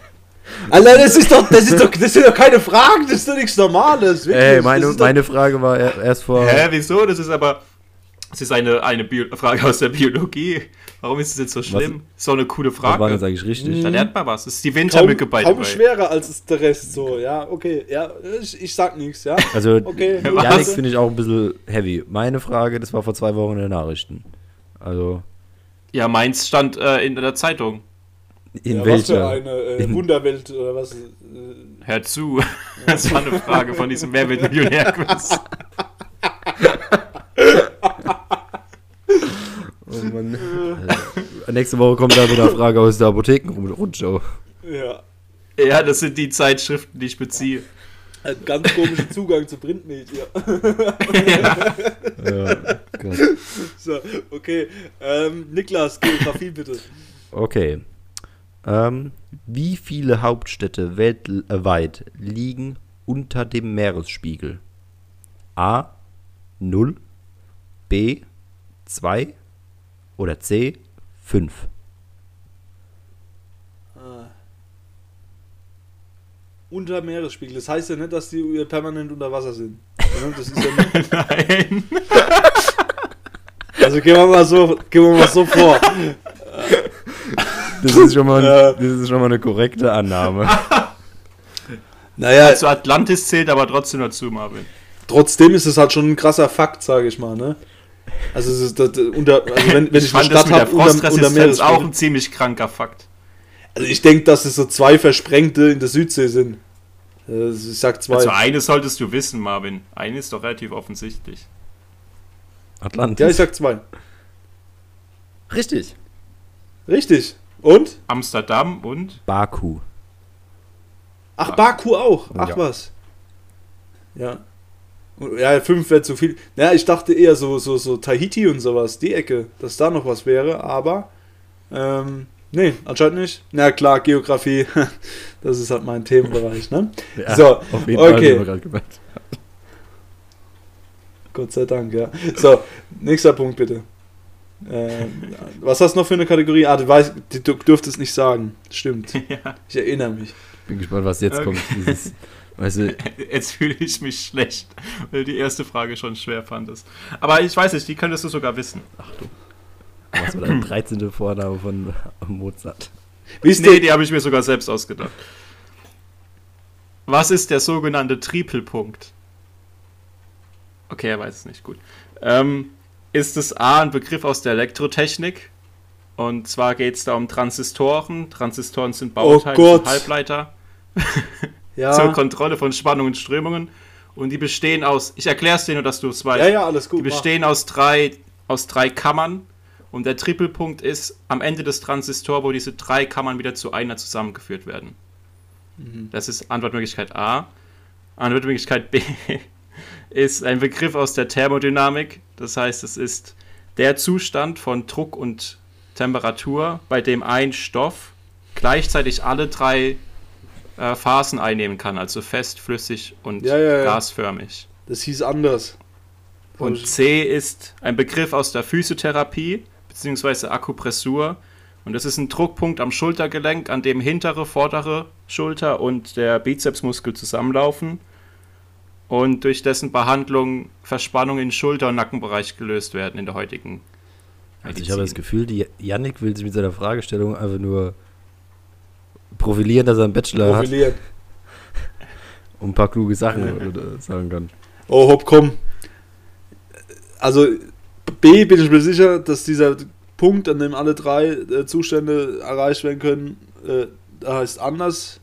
Alter, das ist doch, das ist doch, das sind doch keine Fragen, das ist doch nichts Normales. wirklich. Ey, Das meine, ist doch- meine Frage war er- erst vor. Hä, wieso? Das ist aber. Das ist eine, eine Bio Frage aus der Biologie. Warum ist das jetzt so schlimm? ist doch eine coole Was war Frage. das eigentlich richtig? Da lernt man was. Das ist die Wintermücke bei kaum dir. schwerer als ist der Rest, so, ja, okay, ja, ich, ich sag nichts, ja. Also, Okay, *laughs* Was? Janik finde ich auch ein bisschen heavy. Meine Frage, das war vor zwei Wochen in den Nachrichten. Also, Ja, meins stand äh, in der Zeitung. in ja, Was für welcher? eine äh, In- Wunderwelt oder was? Äh, Hör zu. *laughs* Das war eine Frage von diesem Wer wird Millionär-Quiz. Oh Mann. Also, nächste Woche kommt da wieder eine Frage aus der Apothekenrundschau. ja, Ja, das sind die Zeitschriften, die ich beziehe. ein ganz komischen Zugang zu Printmedien. Ja, *laughs* Gott. *laughs* So, okay. Ähm, Niklas, Geografie bitte. Okay. Ähm, wie viele Hauptstädte weltweit liegen unter dem Meeresspiegel? A. 0, B. 2 oder C. 5? Ah. Unter Meeresspiegel. Das heißt ja nicht, dass die permanent unter Wasser sind. Ja, *laughs* Das ist ja Nein. *laughs* also gehen wir mal so, gehen wir mal so vor. Das ist schon mal, Ja. das ist schon mal eine korrekte Annahme. *laughs* Naja, Also Atlantis zählt aber trotzdem dazu, Marvin. trotzdem ist es halt schon ein krasser Fakt, sage ich mal, ne? Also es ist das, unter, also wenn, wenn ich, Ich eine Stadt mit der habe unter, unter Frostresistenz auch ein ziemlich kranker Fakt. Also ich denke, dass es so zwei Versprengte in der Südsee sind. Äh, Ich sag zwei. Also eines solltest du wissen, Marvin. Eine ist doch relativ offensichtlich. Atlantis. ja, ich sag zwei. Richtig. Richtig. Und? Amsterdam und Baku. Ach, Baku auch. Ach Ja. was. Ja. Ja, fünf wäre zu viel. Ja, ich dachte eher so, so, so Tahiti und sowas, die Ecke, dass da noch was wäre, aber ähm, nee, anscheinend nicht. Na klar, Geografie, *laughs* das ist halt mein Themenbereich, ne? Ja, So, auf jeden Fall, okay. gemerkt. Gott sei Dank, ja. So, nächster Punkt bitte. Ähm, was hast du noch für eine Kategorie? Ah, du, weißt, du dürftest nicht sagen. Stimmt. *laughs* ja, Ich erinnere mich. Bin gespannt, was jetzt Okay. kommt. Dieses, weißt du, *laughs* jetzt fühle ich mich schlecht, weil du die erste Frage schon schwer fandest. Aber ich weiß nicht, die könntest du sogar wissen. ach du. Was war dein 13. Vorname von Mozart? Wisst Nee, ihr, die habe ich mir sogar selbst ausgedacht. Was ist der sogenannte Tripelpunkt? Okay, er weiß es nicht, gut. Ähm, ist es A, ein Begriff aus der Elektrotechnik? Und zwar geht es da um Transistoren. Transistoren sind Bauteile Oh Gott. für Halbleiter *laughs* zur ja, Kontrolle von Spannungen und Strömungen. Und die bestehen aus, ich erkläre es dir nur, dass du es weißt. ja, ja, alles gut. Die bestehen aus drei, aus drei Kammern und der Trippelpunkt ist am Ende des Transistors, wo diese drei Kammern wieder zu einer zusammengeführt werden. Mhm. Das ist Antwortmöglichkeit A. Antwortmöglichkeit B ist ein Begriff aus der Thermodynamik. Das heißt, es ist der Zustand von Druck und Temperatur, bei dem ein Stoff gleichzeitig alle drei äh, Phasen einnehmen kann, also fest, flüssig und Ja, ja, ja. gasförmig. Das hieß anders. Und C ist ein Begriff aus der Physiotherapie bzw. Akupressur. Und das ist ein Druckpunkt am Schultergelenk, an dem hintere, vordere Schulter und der Bizepsmuskel zusammenlaufen und durch dessen Behandlung Verspannungen in Schulter- und Nackenbereich gelöst werden in der heutigen Also ich habe das Gefühl, die Yannick will sich mit seiner Fragestellung einfach nur profilieren, dass er einen Bachelor hat Profiliert. und ein paar kluge Sachen sagen kann. Oh, hopp, komm. Also, B bin ich mir sicher, dass dieser Punkt, an dem alle drei äh, Zustände erreicht werden können, äh, da heißt anders.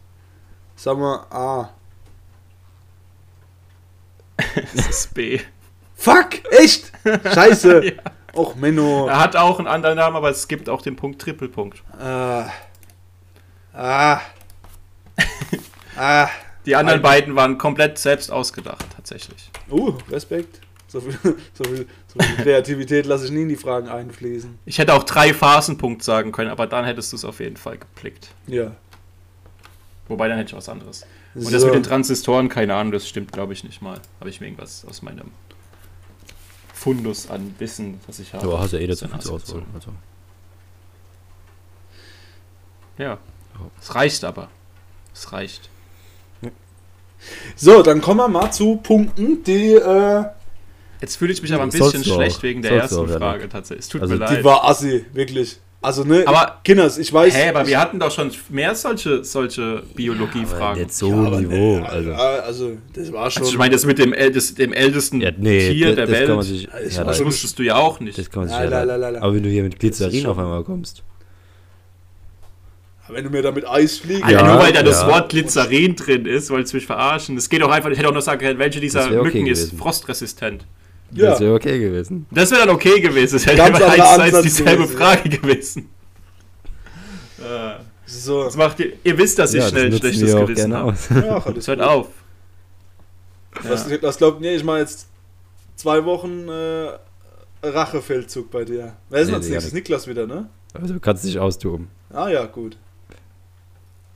Sagen wir A. Das ist B. Fuck, echt? Scheiße. *laughs* Ja. Och, Menno. Er hat auch einen anderen Namen, aber es gibt auch den Punkt Trippelpunkt. Ah. Ah. *laughs* ah. Die anderen Ein- beiden waren komplett selbst ausgedacht, tatsächlich. Uh, Respekt. So viel, so viel, so viel Kreativität lasse ich nie in die Fragen einfließen. Ich hätte auch drei Phasenpunkt sagen können, aber dann hättest du es auf jeden Fall geplickt. Ja. Wobei, dann hätte ich was anderes. Und So. das mit den Transistoren, keine Ahnung, das stimmt, glaube ich, nicht mal. Habe ich mir irgendwas aus meinem Fundus an Wissen, das ich habe. Aber hast ja eh dazu viel zur Auswahl. Also. Ja. Es reicht aber. Es reicht. So, dann kommen wir mal zu Punkten, die, äh, Jetzt fühle ich mich aber ein bisschen auch. schlecht wegen der Sollst ersten. Frage tatsächlich. Es tut Also mir leid. die war assi, wirklich. Also, ne, Aber- Kinders, ich weiß. Hä, aber wir hatten doch schon mehr solche, solche Biologiefragen. Jetzt so Ja, Niveau. ne, also. also, das war schon. also ich meine, das mit dem, ältest, dem ältesten Ja, nee, Tier der Welt, kann man sich. Das Ja, das wusstest du ja auch nicht. das kann man sich ja, la, la, la, la. Aber wenn du hier mit Glycerin ist auf einmal kommst. wenn du mir da mit Eis fliegst. Alter, Ja, nur weil da das ja. Wort Glycerin drin ist, wolltest du mich verarschen. Es geht auch einfach, ich hätte auch noch sagen können, welche dieser okay Mücken ist gewesen. frostresistent. Ja. Das wäre okay gewesen. Das wäre dann okay gewesen. Ganz immer anderer eins eins dieselbe gewesen. Frage gewesen. Äh, So. Das macht ihr, ihr wisst, dass ich ja, schnell ein das nutzen schlechtes Gewissen habe. Ja, Das *laughs* hört auf. Was, Ja. was glaubt ihr? Ich mache jetzt zwei Wochen äh, Rachefeldzug bei dir. Wer ist Nee, denn als nee, nächstes? Niklas wieder, ne? Also du kannst dich austoben. Ah ja, gut.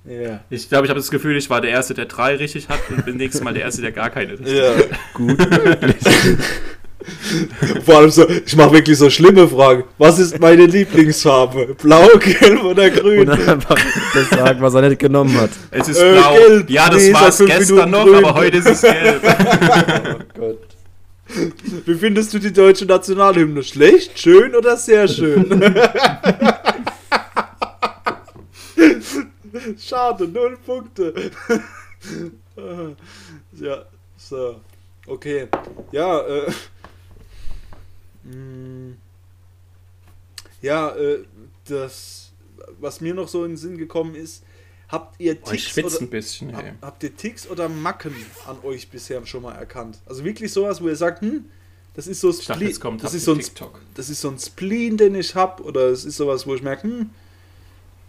Ja. Ich glaube, ich habe das Gefühl, ich war der Erste, der drei richtig hat und bin nächstes Mal der Erste, der gar keine richtig Ja. Gut. *laughs* *laughs* *laughs* Vor allem so, ich mache wirklich so schlimme Fragen. Was ist meine Lieblingsfarbe? Blau, gelb oder grün? Und einfach das sagen, was er nicht genommen hat. Es ist Äh, blau. gelb. Ja, das Nee, war es gestern Minuten noch, grün. aber heute ist es *laughs* gelb. Oh Gott. Wie findest du die deutsche Nationalhymne? Schlecht, schön oder sehr schön? *laughs* Schade, null Punkte. ja, so. Okay. Ja, äh. Mh, Ja, äh, das, was mir noch so in den Sinn gekommen ist, habt ihr Oh, Ticks schwitze oder, ein bisschen. hab, habt ihr Ticks oder Macken an euch bisher schon mal erkannt? Also wirklich sowas, wo ihr sagt, hm, das ist so dachte, Spleen, kommt das ist so ein TikTok. das ist so ein Spleen, den ich habe, oder es ist sowas, wo ich merke, hm,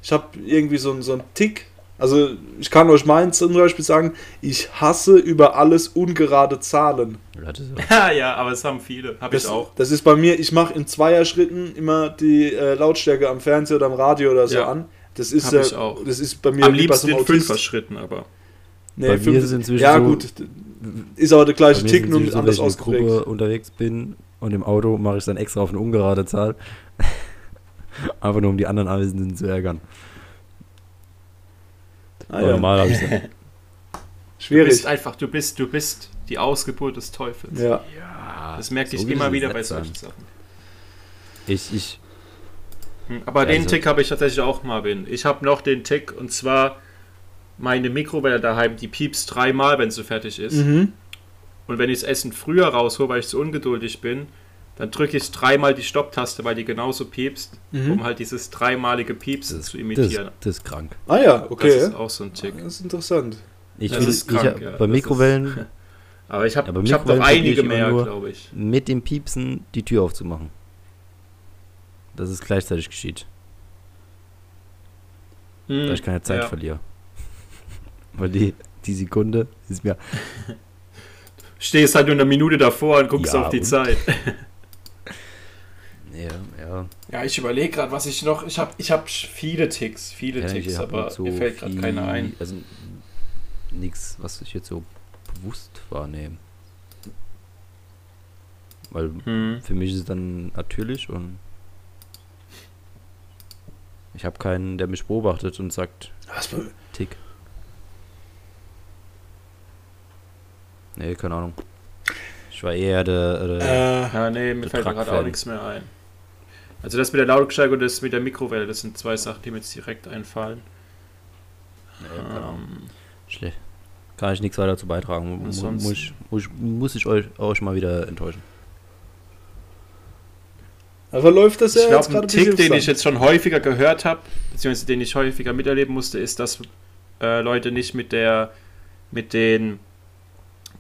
ich habe irgendwie so, so einen Tick. Also ich kann euch meins zum Beispiel sagen, ich hasse über alles ungerade Zahlen. *laughs* Ja, Ja, aber es haben viele. Habe ich auch. das ist bei mir, ich mache in Zweierschritten immer die äh, Lautstärke am Fernseher oder am Radio oder so Ja. an. Das ist, Hab äh, ich auch. das ist bei mir Am liebsten in. Fünfer-Schritten, aber. Nee, Bei mir fünf- ist es inzwischen Ja, so- gut, ist aber der gleiche mir Tick, nur so, anders wenn ich in der ausgeprägt. Gruppe unterwegs bin und im Auto mache ich es dann extra auf eine ungerade Zahl. *laughs* Einfach nur um die anderen Anwesenden zu ärgern. Ah, ja. normal habe ich es Du Schwierig. bist einfach, du bist, du bist die Ausgeburt des Teufels. Ja. ja, Das merke ich so will immer wieder bei sein. solchen Sachen. Ich, ich, Hm, Aber Ja, den also- Tick habe ich tatsächlich auch, Marvin. Ich habe noch den Tick und zwar meine Mikrowelle daheim, die piepst dreimal, wenn sie fertig ist. Mhm. Und wenn ich das Essen früher raushole, weil ich zu ungeduldig bin, dann drücke ich dreimal die Stopptaste, weil die genauso piepst, Mhm. um halt dieses dreimalige Piepsen das, zu das, imitieren. das ist krank. Ah ja, Das okay. ist auch so ein Tick. Das ist interessant. Ich Das will, ist ich, krank, hab- ja. bei Das Mikrowellen *laughs* Aber ich habe Ja, ich hab Mikrowellen noch einige ich mehr, nur- glaube ich. mit dem Piepsen die Tür aufzumachen. Dass es gleichzeitig geschieht. Hm, Dass ich keine Zeit ja. verliere. *laughs* Weil die, die Sekunde ist mir. Stehst halt nur eine Minute davor und guckst Ja, auf die und? Zeit. *laughs* Ja, ja. Ja, ich überlege gerade, was ich noch. Ich habe ich hab viele Ticks, viele ja, Ticks, aber so mir fällt gerade keiner ein. Also nichts, was ich jetzt so bewusst wahrnehme. Weil Hm. für mich ist es dann natürlich und ich habe keinen, der mich beobachtet und sagt, Was bei- Tick. Nee, keine Ahnung. Ich war eher der, der Äh, Ja, nee, mir Der fällt gerade auch nichts mehr ein. Also das mit der Lautstärke und das mit der Mikrowelle, das sind zwei Sachen, die mir jetzt direkt einfallen. nee. Ähm, Schlecht. Kann ich nichts weiter dazu beitragen. Muss ich, muss ich, muss ich euch, euch mal wieder enttäuschen. Aber läuft das ja Ich jetzt glaube, ein gerade bisschen Tick, den ich jetzt schon häufiger gehört habe, beziehungsweise den ich häufiger miterleben musste, ist, dass äh, Leute nicht mit der, mit den,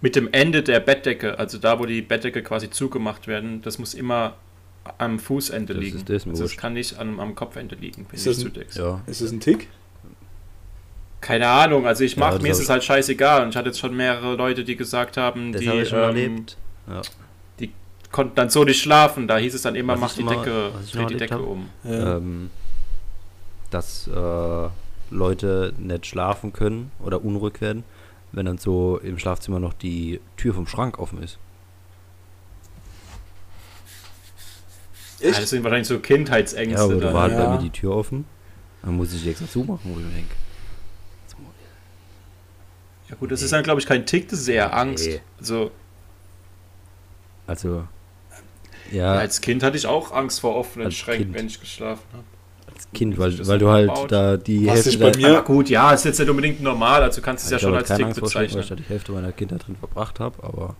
mit dem Ende der Bettdecke, also da, wo die Bettdecke quasi zugemacht werden, das muss immer am Fußende Das liegen. ist das also es kann nicht am, am Kopfende liegen, wenn Ist ein- zudeckst. Ja. Ist das ein Tick? Keine Ahnung, also ich Ja, mach, das mir ist hab es halt scheißegal und ich hatte jetzt schon mehrere Leute, die gesagt haben, Das die habe ich schon ähm, erlebt. Ja. konnten dann so nicht schlafen. Da hieß es dann immer, Was mach ich die immer- Decke, ich dreh die Decke hab. um. Ja. ähm, dass äh, Leute nicht schlafen können oder unruhig werden, wenn dann so im Schlafzimmer noch die Tür vom Schrank offen ist. Ja, das sind wahrscheinlich so Ja, Kindheitsängste. aber da war halt Ja. bei mir die Tür offen. Dann muss ich die extra zumachen, wo ich mir denke. Ja gut, das ist dann glaube ich kein Tick, das ist eher Angst. Nee. Also Also, ja, als Kind hatte ich auch Angst vor offenen Schränken, Kind. wenn ich geschlafen habe. als Kind, weil, weil du halt gebaut. da die Was Hälfte bei mir- Ja gut, ja, ist jetzt nicht unbedingt normal, also kannst du es ja schon als Tick Angst Schrecken, weil ich da bezeichnen. die Hälfte meiner Kindheit drin verbracht habe, aber.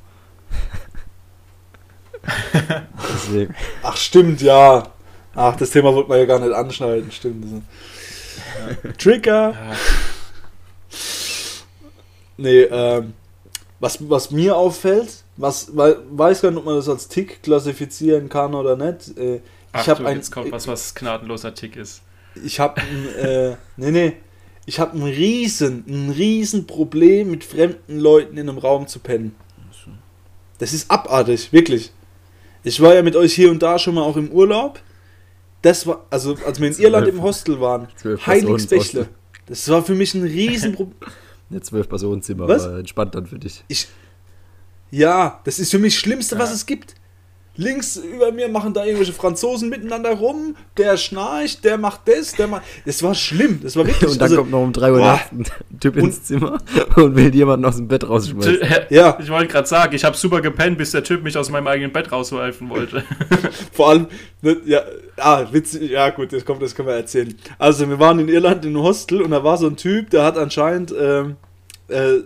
*laughs* *laughs* Deswegen. *laughs* Ach, stimmt, ja. Ach, das Thema wollte man ja gar nicht anschneiden, stimmt. Ja. Trigger. Ja, Nee, ähm, was, was mir auffällt, was, weil, weiß gar nicht, ob man das als Tick klassifizieren kann oder nicht. Äh, ich habe ein, jetzt kommt was, was gnadenloser Tick ist. ich habe ein, äh, nee, nee, ich habe ein riesen, ein riesen Problem mit fremden Leuten in einem Raum zu pennen. Das ist abartig, wirklich. Ich war ja mit euch hier und da schon mal auch im Urlaub. Das war, also als wir in Zwölf. Irland im Hostel waren, Heiligsbächle. Das war für mich ein Riesenproblem. *laughs* Ja, zwölf Personenzimmer Was? war entspannt dann für dich. Ich. Ja, das ist für mich das Schlimmste, was Ja. es gibt. Links über mir machen da irgendwelche Franzosen miteinander rum. Der schnarcht, der macht das, der macht. Das war schlimm. Das war wirklich. *laughs* Und dann also, kommt noch um 3 Uhr nachts ein *laughs* Typ ins Zimmer *laughs* und will jemanden aus dem Bett rausschmeißen. Ja. Ich wollte gerade sagen, ich habe super gepennt, bis der Typ mich aus meinem eigenen Bett raushelfen wollte. Vor allem, ne, ja, ah, witzig, ja gut, das kommt, das können wir erzählen. Also wir waren in Irland in einem Hostel und da war so ein Typ, der hat anscheinend ähm, äh,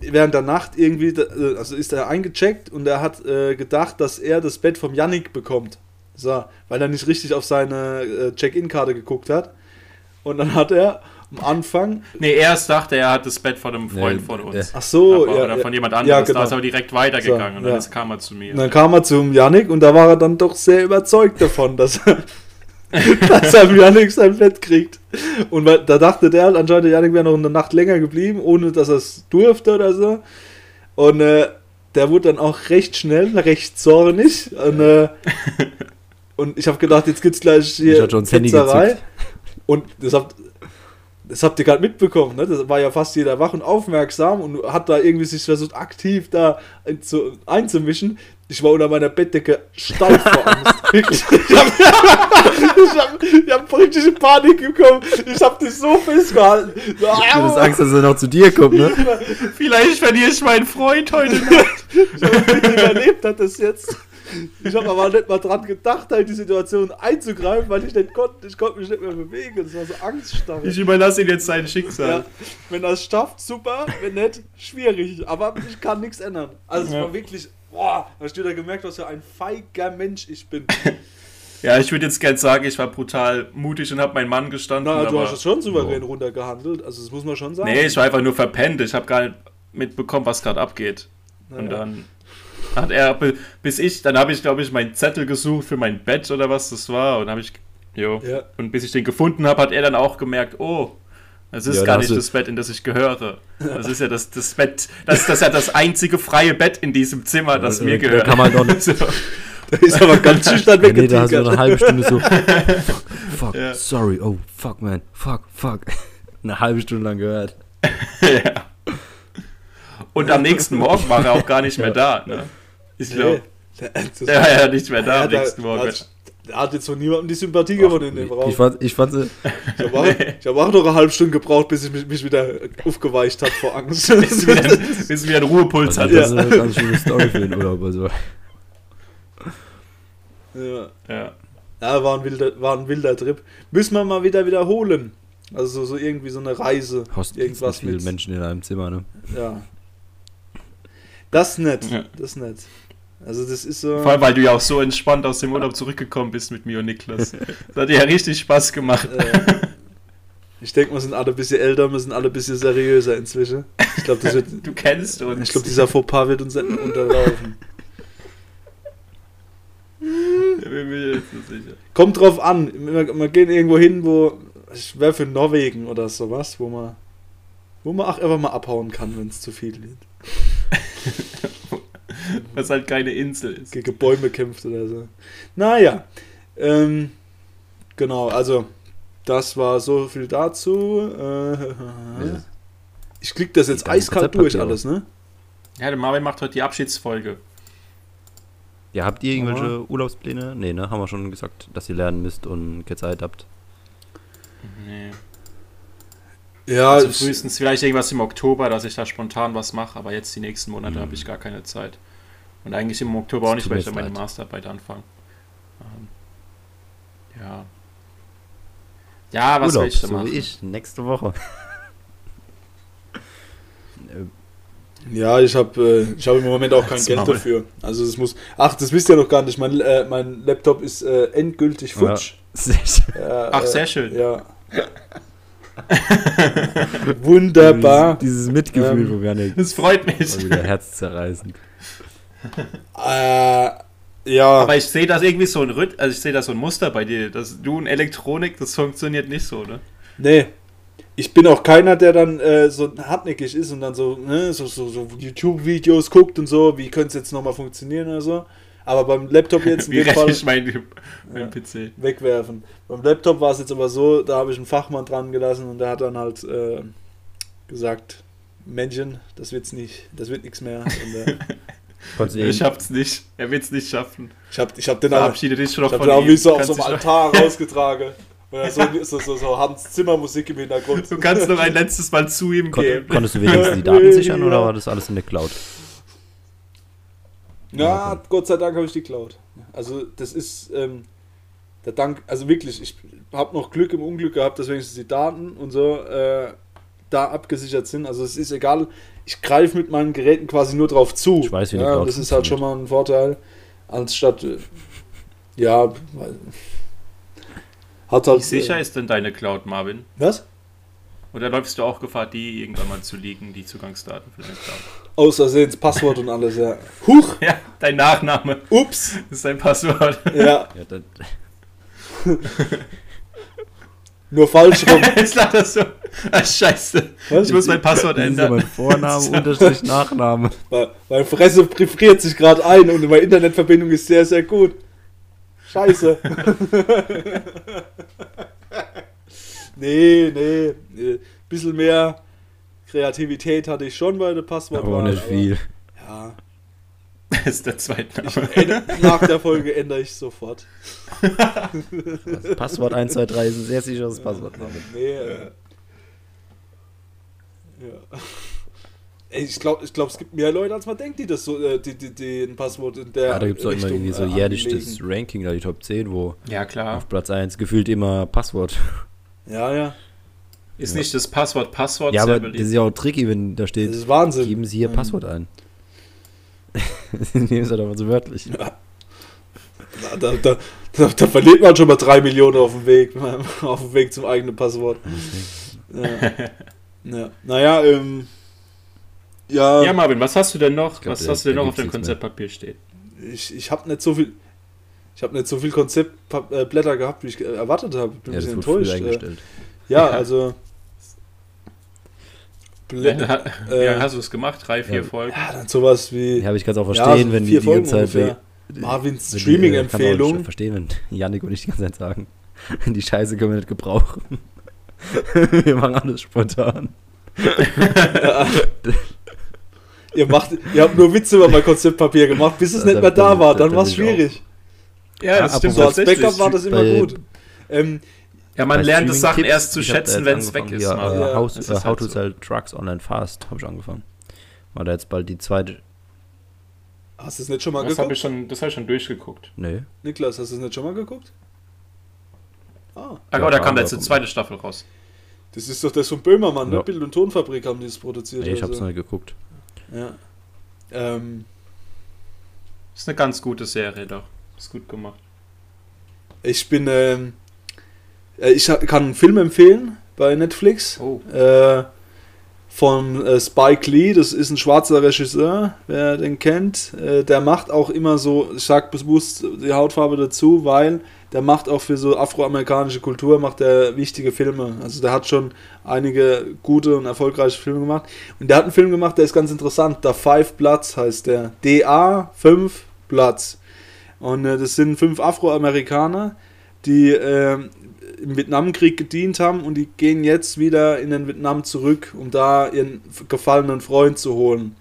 während der Nacht irgendwie, äh, also ist er eingecheckt und er hat äh, gedacht, dass er das Bett vom Yannick bekommt. So, weil er nicht richtig auf seine äh, Check-in-Karte geguckt hat. Und dann hat er am Anfang, nee, erst dachte er, er hat das Bett von einem Freund Nee, von uns. ach so, Aber- ja, oder ja, von jemand ja, anderes. genau. Da ist er aber direkt weitergegangen So, und dann ja. kam er zu mir. Und dann kam er zum Yannick und da war er dann doch sehr überzeugt davon, dass er, *laughs* dass er Yannick sein Bett kriegt. Und da dachte der halt anscheinend, Yannick wäre noch eine Nacht länger geblieben, ohne dass er es durfte oder so. Und äh, der wurde dann auch recht schnell, recht zornig. Und, äh, *laughs* und ich habe gedacht, jetzt gibt's gleich Ich hier gezückt. Und das habt, das habt ihr gerade mitbekommen, ne? Das war ja fast jeder wach und aufmerksam und hat da irgendwie sich versucht, aktiv da einzu, einzumischen. Ich war unter meiner Bettdecke steif vor Angst. Wirklich. Ich habe ich hab, ich hab richtige Panik bekommen. Ich habe dich so festgehalten. So, Du hast Angst, dass er noch zu dir kommt, ne? Vielleicht verliere ich meinen Freund heute Nacht. Ich nicht überlebt hat das jetzt. Ich habe aber nicht mal dran gedacht, halt die Situation einzugreifen, weil ich nicht konnte. Ich konnte mich nicht mehr bewegen. Das war so angststarre. Ich überlasse ihm jetzt sein Schicksal. Ja, wenn er es schafft, super. Wenn nicht, schwierig. Aber ich kann nichts ändern. Also es Ja. war wirklich, boah, da hast du wieder gemerkt, was für ein feiger Mensch ich bin. *laughs* Ja, ich würde jetzt gern sagen, ich war brutal mutig und habe meinen Mann gestanden. Na, du aber hast es schon souverän runtergehandelt. Also das muss man schon sagen. nee, ich war einfach nur verpennt. Ich habe gar nicht mitbekommen, was gerade abgeht. Und Ja. dann hat er, bis ich, dann habe ich, glaube ich, meinen Zettel gesucht für mein Bett oder was das war. Und habe ich, jo. Ja. Und bis ich den gefunden habe, hat er dann auch gemerkt, oh, das ist Ja, da gar nicht das Bett, in das ich gehöre. Das ist ja das, das Bett, *laughs* das, das ist ja das einzige freie Bett in diesem Zimmer, das Da- mir da gehört. kann man doch *laughs* nicht- so. Da ist aber ganz *laughs* schüchtern Ja, nee, da hast du eine halbe Stunde so. Fuck, fuck Ja. sorry, oh, fuck, man, fuck, fuck. Eine halbe Stunde lang gehört. ja. Und am nächsten Morgen war er auch gar nicht mehr da. Ne? Ich glaube, Nee, war ja nicht mehr da Ja, am da- nächsten Morgen. da- Da hat jetzt von niemandem die Sympathie gewonnen in dem Raum. Ich fand, ich fand, Ich habe auch, ich hab auch noch eine halbe Stunde gebraucht, bis ich mich, mich wieder aufgeweicht habe vor Angst. *laughs* bis bis wir einen Ruhepuls also, hatten. das ist eine ganz schöne Story für den Urlaub. Also. ja. Ja. Ja, war ein, wilder, war ein wilder Trip. Müssen wir mal wieder wiederholen. Also so, so irgendwie so eine Reise. Hostels Irgendwas mit vielen mit- Menschen in einem Zimmer, ne? Ja. Das ist nett. Ja. Das ist nett. Also das ist so. Vor allem, weil du ja auch so entspannt aus dem Urlaub zurückgekommen bist mit mir und Niklas. Das hat dir ja richtig Spaß gemacht. Äh, ich denke, wir sind alle ein bisschen älter, wir sind alle ein bisschen seriöser inzwischen. Ich glaube, das wird. Du kennst uns. Ich glaube, dieser Fauxpas wird uns unterlaufen. Kommt drauf an. Wir, wir gehen irgendwo hin, wo. Ich wäre für Norwegen oder sowas, wo man. Wo man auch einfach mal abhauen kann, wenn es zu viel wird. *laughs* Was halt keine Insel ist. Gegen Bäume kämpft oder so. Naja. Ähm, genau, also. Das war so viel dazu. Äh, *laughs* ich klick das jetzt eiskalt durch alles, ne? Ja, der Marvin macht heute die Abschiedsfolge. Ja, habt ihr irgendwelche Urlaubspläne? Nee, ne? Haben wir schon gesagt, dass ihr lernen müsst und keine Zeit habt. Nee. Ja, Also frühestens vielleicht irgendwas im Oktober, dass ich da spontan was mache, aber jetzt die nächsten Monate Mhm. habe ich gar keine Zeit. Und eigentlich im Oktober auch nicht, weil ich dann meine leid. Masterarbeit anfange. Ähm, ja. Ja, was will Urlaub, ich da so machen? wie ich, nächste Woche. *laughs* Ja, ich habe äh, ich hab im Moment auch kein Geld Maul. dafür. Also es muss. Ach, das wisst ihr noch gar nicht. Mein, äh, mein Laptop ist äh, endgültig futsch. sehr schön. Ja, Ach, äh, sehr schön. Ja. *laughs* Wunderbar. Dieses, dieses Mitgefühl Ähm, Janik. Das freut mich. Wieder herzzerreißend. Äh, ja. Aber ich sehe das irgendwie so ein Rhyth also ich sehe da so ein Muster bei dir, dass du in Elektronik, das funktioniert nicht so, ne? Nee. Ich bin auch keiner, der dann äh, so hartnäckig ist und dann so, ne, so, so, so YouTube-Videos guckt und so, wie könnte es jetzt nochmal funktionieren oder so. Aber beim Laptop jetzt in *laughs* Wie dem Fall ich mein, mein Ja. PC? wegwerfen. Beim Laptop war es jetzt aber so, da habe ich einen Fachmann dran gelassen und der hat dann halt äh, gesagt, Männchen, das wird's nicht, das wird nichts mehr. Und, äh, *laughs* Er ihn- schafft's nicht. Er wird's nicht schaffen. ich habe ich hab den Verabschiede dich schon noch ich hab von den auch ihm. wie so auf so einem Altar rausgetragen. Dann so, so, so, so Hans Zimmer Musik im Hintergrund. Du kannst noch ein letztes Mal zu ihm Kon gehen. konntest du wenigstens die Daten sichern oder war das alles in der Cloud? Ja, Gott sei Dank habe ich die Cloud. Also das ist ähm, der Dank, also wirklich, ich habe noch Glück im Unglück gehabt, dass wenigstens die Daten und so äh, da abgesichert sind. Also es ist egal, ich greife mit meinen Geräten quasi nur drauf zu. Ich weiß, wie ja, Cloud Das ist halt schon mal ein Vorteil, anstatt äh, ja, weil- hat halt Wie sicher äh, ist denn deine Cloud, Marvin? was? Oder läufst du auch Gefahr, die irgendwann mal zu liegen, die Zugangsdaten für deine Cloud? Außersehen das Passwort und alles, ja. Huch, *laughs* Ja, dein Nachname ups, ist dein Passwort. *laughs* ja, Ja, das, *laughs* nur falsch rum. Jetzt lacht das so. Ah, scheiße. Was? Ich muss mein Passwort das ist ja ändern. mein Vorname, *laughs* Unterstrich, Nachname. Meine Fresse friert sich gerade ein und meine Internetverbindung ist sehr, sehr gut. Scheiße. *laughs* nee, nee. nee. Bisschen mehr Kreativität hatte ich schon bei der Passwortwahl. Aber nicht viel. Ja. Das ist der zweite Name. nach der Folge ändere ich sofort. *laughs* Das Passwort 123 ist ein sehr sicheres Passwort. Nee, äh, ja. Ey, ich glaube, ich glaub, es gibt mehr Leute, als man denkt, die das so, äh, die, die, die ein Passwort in der Ja, da gibt es auch immer irgendwie so äh, jährlich das Ranking, da die Top 10, wo Ja, klar. auf Platz 1 gefühlt immer Passwort. Ja, ja. Ist nicht das Passwort Passwort Ja, aber sehr das beliebt? ist ja auch tricky, wenn da Das steht, ist Wahnsinn. geben Sie Ihr Ähm, Passwort ein. *laughs* Nehmen Sie halt einfach so wörtlich. Da, da, da, da, da verliert man schon mal drei Millionen auf dem Weg, *laughs* auf dem Weg zum eigenen Passwort. Ja. Ja. Naja, ähm, ja, Ja, Marvin, was hast du denn noch? glaub, was da- hast du denn noch auf mehr. Konzeptpapier stehen? ich, ich habe nicht so viel, ich habe nicht so viel Konzeptblätter gehabt, wie ich äh, erwartet habe. Bin Ja, ein das bisschen enttäuscht. Äh, ja, Ja. also. Blä Ja, äh, ja, hast du es gemacht? Drei, vier ja. Folgen? ja, dann sowas wie Ja, aber ich kann es auch Ja, verstehen, so wenn die vier die ganze Folgen Zeit ungefähr. wenn Marvins äh, Streaming-Empfehlung. Kann man auch verstehen, wenn *laughs* Janik und ich die ganze Zeit sagen, *laughs* die Scheiße können wir nicht gebrauchen. *laughs* wir machen alles spontan. *laughs* Ihr, macht, ihr habt nur Witze über mein Konzeptpapier gemacht, bis es Ja, nicht mehr da war. da- Dann da war es schwierig. Ja, das Ja, stimmt So als tatsächlich. Backup war das immer gut. Ähm, Ja, man lernt das Sachen erst zu hab schätzen, wenn es weg ist. Ja, äh, Ja, äh, ist How halt to so. Sell Trucks Online Fast habe ich angefangen. War da jetzt bald die zweite. hast du es nicht schon mal Das habe geguckt? ich, schon- das hab ich schon durchgeguckt. Nee. Niklas, hast du es nicht schon mal geguckt? Ah, Ah, Ja, oh, da kam aber- jetzt die zweite Staffel raus. das ist doch das von Böhmermann, Ja. ne? Bild- und Tonfabrik haben die das produziert. Nee, ich habe es also. nicht geguckt. Ja. Ähm, Ist eine ganz gute Serie doch. Ist gut gemacht. Ich bin, ähm, äh, ich kann einen Film empfehlen bei Netflix. Oh. Äh, von äh, Spike Lee, das ist ein schwarzer Regisseur, wer den kennt. Äh, der macht auch immer so, ich sag bewusst die Hautfarbe dazu, weil der macht auch für so afroamerikanische Kultur macht er wichtige Filme. Also der hat schon einige gute und erfolgreiche Filme gemacht. Und der hat einen Film gemacht, der ist ganz interessant. Da Five Bloods heißt der. DA 5 Bloods. Und äh, das sind fünf Afroamerikaner, die äh, im Vietnamkrieg gedient haben und die gehen jetzt wieder in den Vietnam zurück, um da ihren gefallenen Freund zu holen.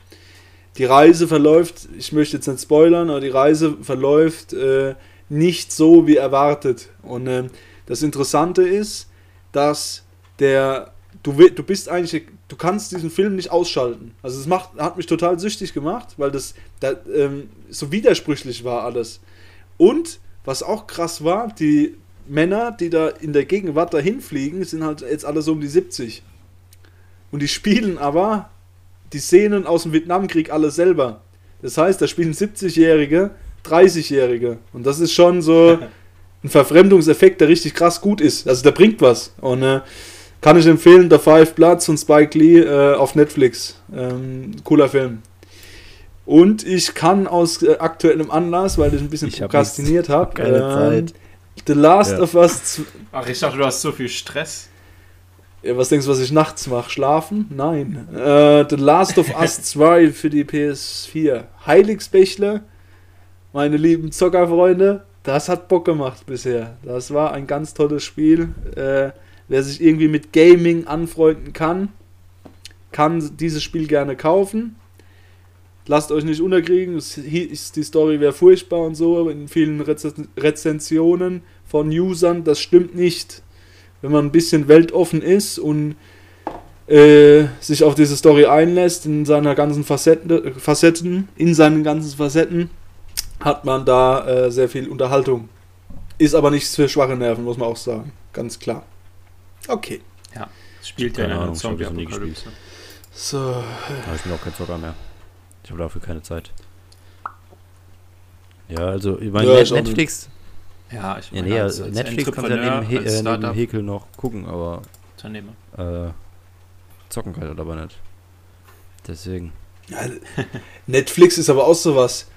Die Reise verläuft, ich möchte jetzt nicht spoilern, aber die Reise verläuft äh, nicht so wie erwartet. Und ähm, das Interessante ist, dass der du, du bist eigentlich, du kannst diesen Film nicht ausschalten. Also es hat mich total süchtig gemacht, weil das da, ähm, so widersprüchlich war alles. Und was auch krass war, die Männer, die da in der Gegenwart dahin fliegen, sind halt jetzt alle so um die 70. Und die spielen aber die Szenen aus dem Vietnamkrieg alle selber. Das heißt, da spielen 70-Jährige, 30-Jährige. Und das ist schon so *laughs* ein Verfremdungseffekt, der richtig krass gut ist. Also der bringt was. Und äh, kann ich empfehlen, The Five Bloods und Spike Lee äh, auf Netflix. Ähm, cooler Film. Und ich kann aus äh, aktuellem Anlass, weil ich ein bisschen Ich hab prokrastiniert habe, hab keine Zeit. The Last Ja. of Us. Ach, ich dachte, du hast so viel Stress. Ja, was denkst du, was ich nachts mache? Schlafen? Nein. Äh, The Last of Us *laughs* 2 für die PS4. Heiligsbächle, meine lieben Zockerfreunde, das hat Bock gemacht bisher. Das war ein ganz tolles Spiel. Äh, wer sich irgendwie mit Gaming anfreunden kann, kann dieses Spiel gerne kaufen. Lasst euch nicht unterkriegen, die Story wäre furchtbar und so, in vielen Rezen Rezensionen von Usern, das stimmt nicht. Wenn man ein bisschen weltoffen ist und äh, sich auf diese Story einlässt, in seiner ganzen Facette, Facetten, in seinen ganzen Facetten, hat man da äh, sehr viel Unterhaltung. Ist aber nichts für schwache Nerven, muss man auch sagen. Ganz klar. Okay. Es spielt ja nie Zombie-Apokalypse. So. Da habe ich mir auch keinen Zocker mehr. Ich habe dafür keine Zeit. Ja, also, ich meine, Ja. Netflix, Ja, ich ja, meine, nee, als, also als Netflix kannst du ja neben, He äh, neben Häkel noch gucken, aber äh, zocken kann ich aber nicht. Deswegen. Ja, Netflix ist aber auch sowas.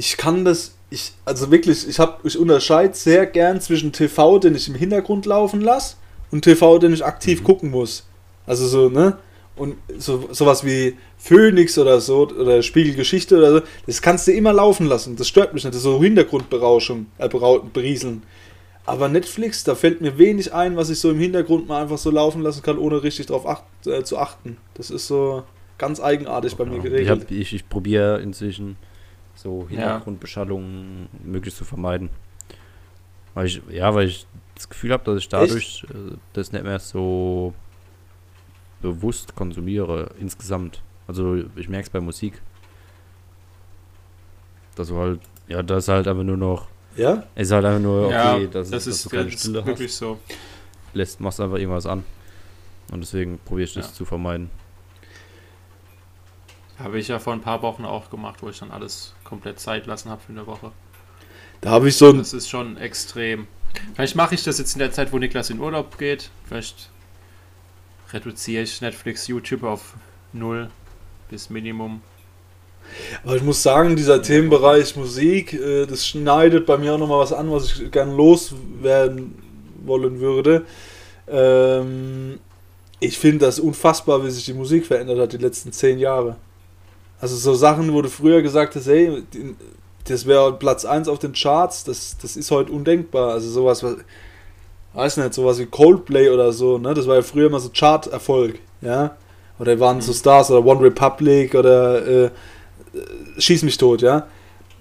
Ich kann das, ich, also wirklich, ich habe, ich unterscheide sehr gern zwischen TV, den ich im Hintergrund laufen lasse, und TV, den ich aktiv gucken muss. Also so, ne? Und so, sowas wie Phoenix oder so, oder Spiegelgeschichte oder so, das kannst du immer laufen lassen. Das stört mich nicht. Das ist so Hintergrundberauschung, äh, berieseln. Aber Netflix, da fällt mir wenig ein, was ich so im Hintergrund mal einfach so laufen lassen kann, ohne richtig drauf acht, äh, zu achten. Das ist so ganz eigenartig bei mir Ja. geregelt. Ich, hab- ich, ich probiere inzwischen so Ja. Hintergrundbeschallungen möglichst zu vermeiden. Weil ich, ja, weil ich das Gefühl habe, dass ich dadurch äh, das nicht mehr so bewusst konsumiere insgesamt. Also ich merke es bei Musik. Dass du halt, ja, das ist halt einfach nur noch, Ja? es ist halt einfach nur, okay, ja, dass, das dass ist, du keine das ist Stille wirklich hast, so. lässt, machst einfach irgendwas an. Und deswegen probiere ich das Ja. zu vermeiden. Habe ich ja vor ein paar Wochen auch gemacht, wo ich dann alles komplett Zeit lassen habe für eine Woche. Da habe ich so ein. Das ist schon extrem. Vielleicht mache ich das jetzt in der Zeit, wo Niklas in Urlaub geht. Vielleicht reduziere ich Netflix, YouTube auf null bis Minimum. Aber ich muss sagen, dieser Themenbereich Musik, äh, das schneidet bei mir auch nochmal was an, was ich gerne loswerden wollen würde. Ähm, ich finde das unfassbar, wie sich die Musik verändert hat die letzten zehn Jahre. Also so Sachen, wo du früher gesagt hast, hey, das wäre Platz 1 auf den Charts, das, das ist heute undenkbar. Also sowas, was, weiß nicht, sowas wie Coldplay oder so, ne? Das war ja früher immer so Chart-Erfolg, ja? Oder waren so Stars oder One Republic oder äh, äh, Schieß mich tot, ja?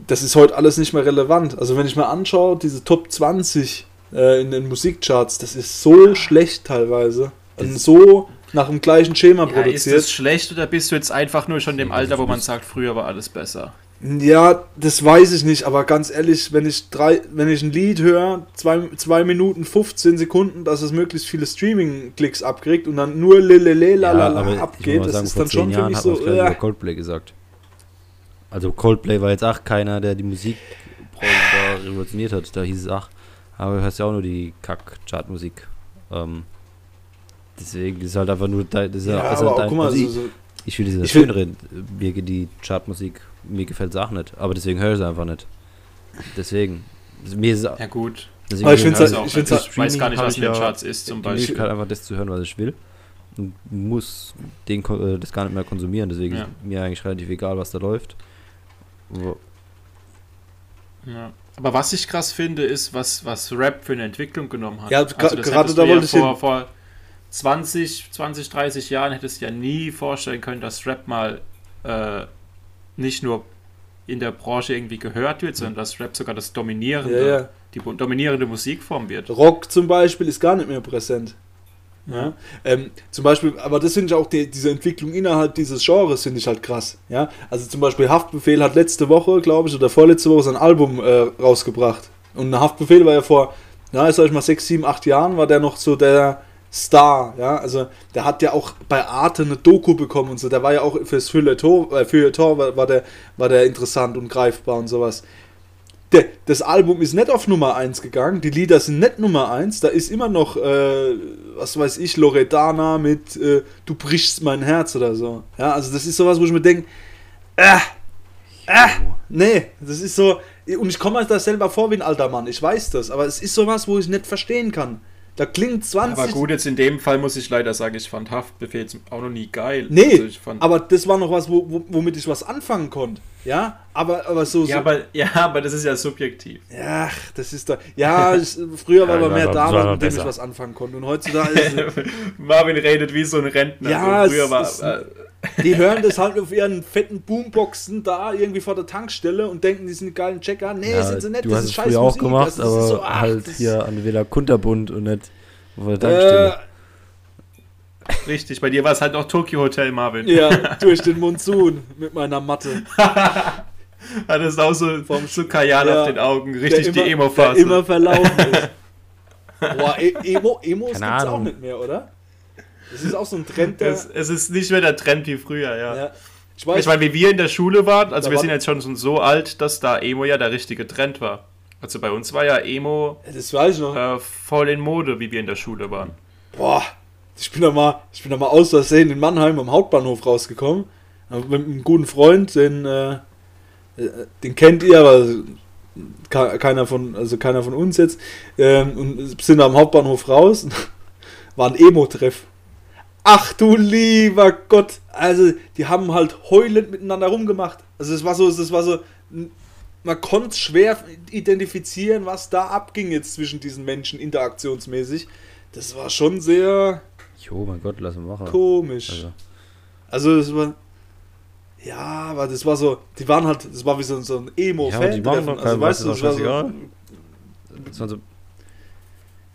Das ist heute alles nicht mehr relevant. Also wenn ich mir anschaue, diese Top 20 äh, in den Musikcharts, das ist so schlecht teilweise. Und so nach dem gleichen Schema Ja, ist produziert. das schlecht oder bist du jetzt einfach nur schon Ja, Alter, wo man sagt, früher war alles besser? Ja, das weiß ich nicht, aber ganz ehrlich, wenn ich drei, wenn ich ein Lied höre, zwei, zwei Minuten 15 Sekunden, dass es möglichst viele Streaming-Klicks abkriegt und dann nur lelele ich abgeht, das sagen, ist dann schon für Jahren mich hat man so. vielleicht über Coldplay gesagt. Also Coldplay war jetzt auch keiner, der die da revolutioniert hat. Da hieß es auch, aber du hörst ja auch nur die Kack-Chartmusik. Ähm, deswegen ist halt einfach nur, das ist Ja, ja, ist aber halt auch, guck mal, also so, ich, so, ich will diese ich will- schönere Birge, die Chartmusik, mir gefällt es auch nicht. Aber deswegen höre ich sie einfach nicht. Deswegen. Mir ist, Ja, gut. deswegen Aber ich Ich, halt- auch, ich find's ich halt- weiß gar nicht, was in den ich Charts ist, zum die Beispiel. Möglichkeit einfach das zu hören, was ich will. Und muss den, äh, das gar nicht mehr konsumieren. Deswegen Ja. ist mir eigentlich relativ egal, was da läuft. Ja. Aber was ich krass finde, ist, was, was Rap für eine Entwicklung genommen hat. Ja, Also das gerade da wollte ich vor, hin. vor 20, 20, 30 Jahren hättest du ja nie vorstellen können, dass Rap mal äh, nicht nur in der Branche irgendwie gehört wird, sondern dass Rap sogar das dominierende, ja, ja. die dominierende Musikform wird. Rock zum Beispiel ist gar nicht mehr präsent. Ja. Ähm, zum Beispiel, aber das finde ich auch, die, diese Entwicklung innerhalb dieses Genres finde ich halt krass. Ja, also zum Beispiel Haftbefehl hat letzte Woche, glaube ich, oder vorletzte Woche sein Album äh, rausgebracht. Und Haftbefehl war ja vor, ja, sag ich mal, sechs, sieben, acht Jahren war der noch so der Star. Ja, also der hat ja auch bei Arte eine Doku bekommen und so. Der war ja auch fürs Feuilleton, äh, Feuilleton war, war, der, war der interessant und greifbar und sowas. Der, das Album ist nicht auf Nummer 1 gegangen, die Lieder sind nicht Nummer 1, da ist immer noch, äh, was weiß ich, Loredana mit äh, Du brichst mein Herz oder so. Ja, also das ist sowas, wo ich mir denke, äh, äh, nee, das ist so, und ich komme mir da selber vor wie ein alter Mann, ich weiß das, aber es ist sowas, wo ich nicht verstehen kann. Da klingt 20... Aber gut, jetzt in dem Fall muss ich leider sagen, ich fand Haftbefehl jetzt auch noch nie geil. Nee, Also ich fand, aber das war noch was, wo, wo, womit ich was anfangen konnte. Ja, aber, aber so... so ja, aber, ja, aber das ist ja subjektiv. Ach, das ist da. Ja, ich, früher war Ja, aber mehr da, war mit dem ich was anfangen konnte. Und heutzutage ist es, *laughs* Marvin redet wie so ein Rentner. Ja, so, früher es war, ist- äh, die hören das halt auf ihren fetten Boomboxen da irgendwie vor der Tankstelle und denken, die sind die geilen Checker. Nee, Ja, sind sie nicht. du das hast ist es scheiß früher auch Musik. gemacht, das ist aber so, ach, halt das- hier an der Villa Kunterbund und nicht vor der Tankstelle. Äh, richtig, bei dir war es halt auch Tokyo Hotel, Marvin. ja, *laughs* durch den Monsun mit meiner Matte. *laughs* Hattest auch so, Vom- so Kajal Ja, auf den Augen. Richtig Der die immer- der Emo-Phase. immer verlaufen ist. *laughs* Boah, e Emo, Emos Keine gibt's auch nicht mehr, oder? Das ist auch so ein Trend, der. Es, es ist nicht mehr der Trend wie früher, ja. ja. Ich weiß, Ich meine, wie wir in der Schule waren, also wir war- sind jetzt schon so alt, dass da Emo ja der richtige Trend war. Also bei uns war ja Emo das weiß ich noch. äh, voll in Mode, wie wir in der Schule waren. Boah, ich bin da mal, ich bin da mal aus Versehen in Mannheim am Hauptbahnhof rausgekommen. Mit einem guten Freund, den, äh, äh, den kennt ihr, aber ke- keiner von, also keiner von uns jetzt. Ähm, und sind da am Hauptbahnhof raus. *laughs* War ein Emo-Treff. Ach du lieber Gott. Also, die haben halt heulend miteinander rumgemacht. Also, es war so, es war so, man konnte schwer identifizieren, was da abging jetzt zwischen diesen Menschen interaktionsmäßig. Das war schon sehr Jo, mein Gott, lass mal machen. komisch. Also, Also, es war. Ja, aber das war so. Die waren halt. Das war wie so, so ein emo-Fan. Ja, die waren doch also, weißt du, das war so. das waren so,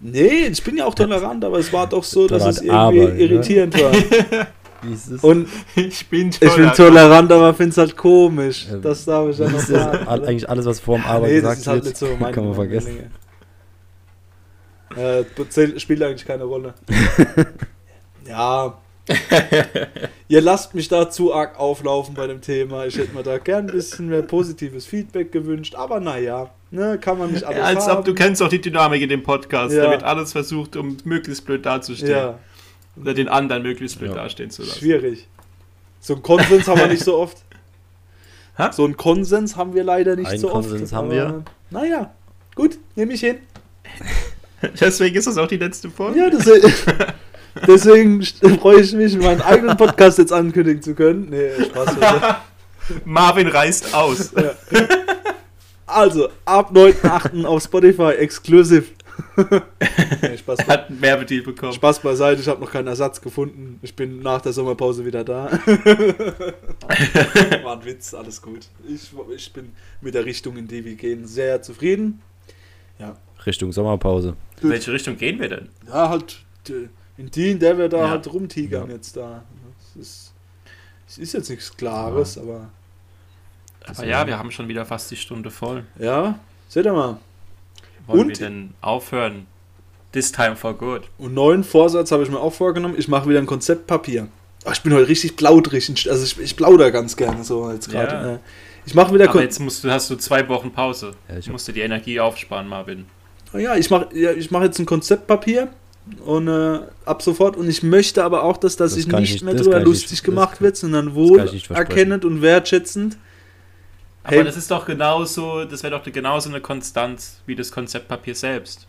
Nee, ich bin ja auch tolerant, aber es war doch so, dass es Tolerant, irgendwie aber, ne? irritierend war. *laughs* wie ist es? Und *laughs* Ich bin ich bin tolerant, aber finde es halt komisch. Ähm, Das darf ich ja noch sagen. eigentlich alles, was vor dem Arbeit nee, das gesagt ist halt wird, nicht so kann man vergessen. Äh, spielt eigentlich keine Rolle. *laughs* ja. *laughs* Ihr lasst mich da zu arg auflaufen bei dem Thema. Ich hätte mir da gern ein bisschen mehr positives Feedback gewünscht, aber naja, ne, kann man nicht alles Ja, als haben. ob du kennst auch die Dynamik in dem Podcast. Ja. Da wird alles versucht, um möglichst blöd dazustehen. Ja, Oder den anderen möglichst blöd Ja. dastehen zu lassen. schwierig. So einen Konsens haben wir nicht so oft. *laughs* Hä? So einen Konsens haben wir leider nicht Einen so oft. Konsens haben wir. Naja, gut, nehme ich hin. *laughs* Deswegen ist das auch die letzte Folge. Ja, deswegen, deswegen freue ich mich, meinen eigenen Podcast jetzt ankündigen zu können. Nee, Spaß. *laughs* Marvin reist aus. Also, ab 9.8. auf Spotify exklusiv. *laughs* nee, Spaß, Er hat einen Werbedeal bekommen. Spaß beiseite, ich habe noch keinen Ersatz gefunden. Ich bin nach der Sommerpause wieder da. *laughs* War ein Witz, alles gut. Ich, ich bin mit der Richtung, in die wir gehen, sehr zufrieden. Richtung Sommerpause. In welche Richtung gehen wir denn? Ja, halt die- in die, in der wir da Ja. halt rumtigern Ja. jetzt da. Es ist, es ist jetzt nichts Klares, aber Aber ja, wir haben schon wieder fast die Stunde voll. ja, seht ihr mal. Wollen Und? wir denn aufhören? This time for good. Und neuen Vorsatz habe ich mir auch vorgenommen, ich mache wieder ein Konzeptpapier. Ach, ich bin heute richtig plaudrig, also ich, ich plauder ganz gerne so jetzt gerade. Ja. äh. Ich mache wieder Aber Kon jetzt musst du, hast du zwei Wochen Pause. Ja, ich du hab- musst dir die Energie aufsparen, Marvin. ja, ich mache ja, ich mach jetzt ein Konzeptpapier und äh, ab sofort und ich möchte aber auch, dass das Das sich nicht nicht- mehr das drüber lustig nicht- das gemacht kann- wird, sondern wohl erkennend und wertschätzend. Aber Hey. das ist doch genauso, das wäre doch genauso eine Konstanz wie das Konzeptpapier selbst.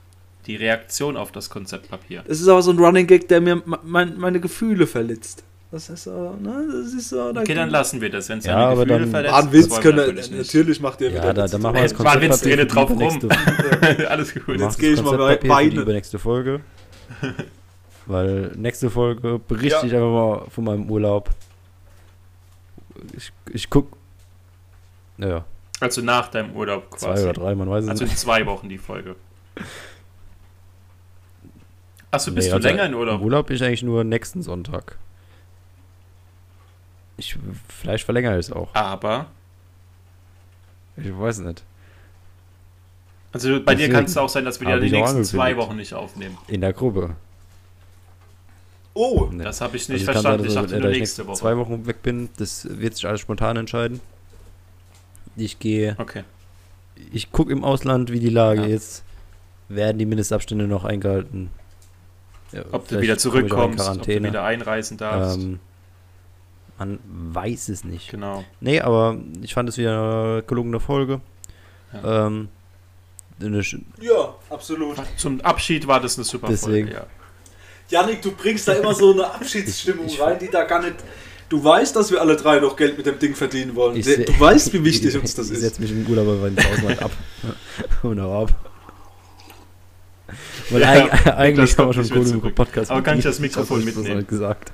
Die Reaktion auf das Konzeptpapier. Das ist aber so ein Running Gag, der mir me- mein, meine Gefühle verletzt. Das ist so, ne? Das ist so. da- Okay, dann lassen wir das, wenn es Ja, deine aber Gefühle dann- verletzt. Ein das Witz können natürlich natürlich macht ihr Ja, da, da machen wir das Ey, Mann, Witz, Konzeptpapier redet drauf rum. *laughs* Alles gut. Jetzt machen geh das ich mal Konzeptpapier bei- für die Beine. übernächste Folge. *laughs* Weil nächste Folge berichte Ja. ich einfach mal von meinem Urlaub. Ich, ich guck. Naja, Also nach deinem Urlaub quasi. zwei oder drei, man weiß es Also in nicht. zwei Wochen die Folge. *laughs* Achso, bist Nee, du also länger in Im Urlaub? Urlaub bin ich eigentlich nur nächsten Sonntag. Ich, vielleicht verlängere ich es auch. Aber, Ich weiß nicht. Also bei dir Deswegen kann es auch sein, dass wir ja die ich nächsten zwei. Wochen nicht aufnehmen. In der Gruppe. Oh, Nee. Das habe ich Also nicht kann verstanden. ich dass dachte äh, nur ich nächste Woche. zwei Wochen weg bin. Das wird sich alles spontan entscheiden. Ich gehe, Okay. ich gucke im Ausland, wie die Lage Ja. ist. Werden die Mindestabstände noch eingehalten? Ja, Ob du wieder ich zurückkommst, ob du wieder einreisen darfst. Ähm, man weiß es nicht. genau. Nee, aber ich fand es wieder eine gelungene Folge. Ähm, eine sch- ja, absolut. Zum Abschied war das eine super Deswegen. Folge, ja. Janik, du bringst da immer so eine Abschiedsstimmung Ich- *laughs* ich- rein, die da gar nicht. Du weißt, dass wir alle drei noch Geld mit dem Ding verdienen wollen. Ich du weißt, wie *laughs* wichtig uns das ich ist. setze mich im Urlaub einfach ins Ausland ab. Und *laughs* hau ab. Weil Ja, eigentlich haben wir kommt schon gut im. Podcast. Aber kann ich das. Mikrofon hab das mitnehmen? halt gesagt.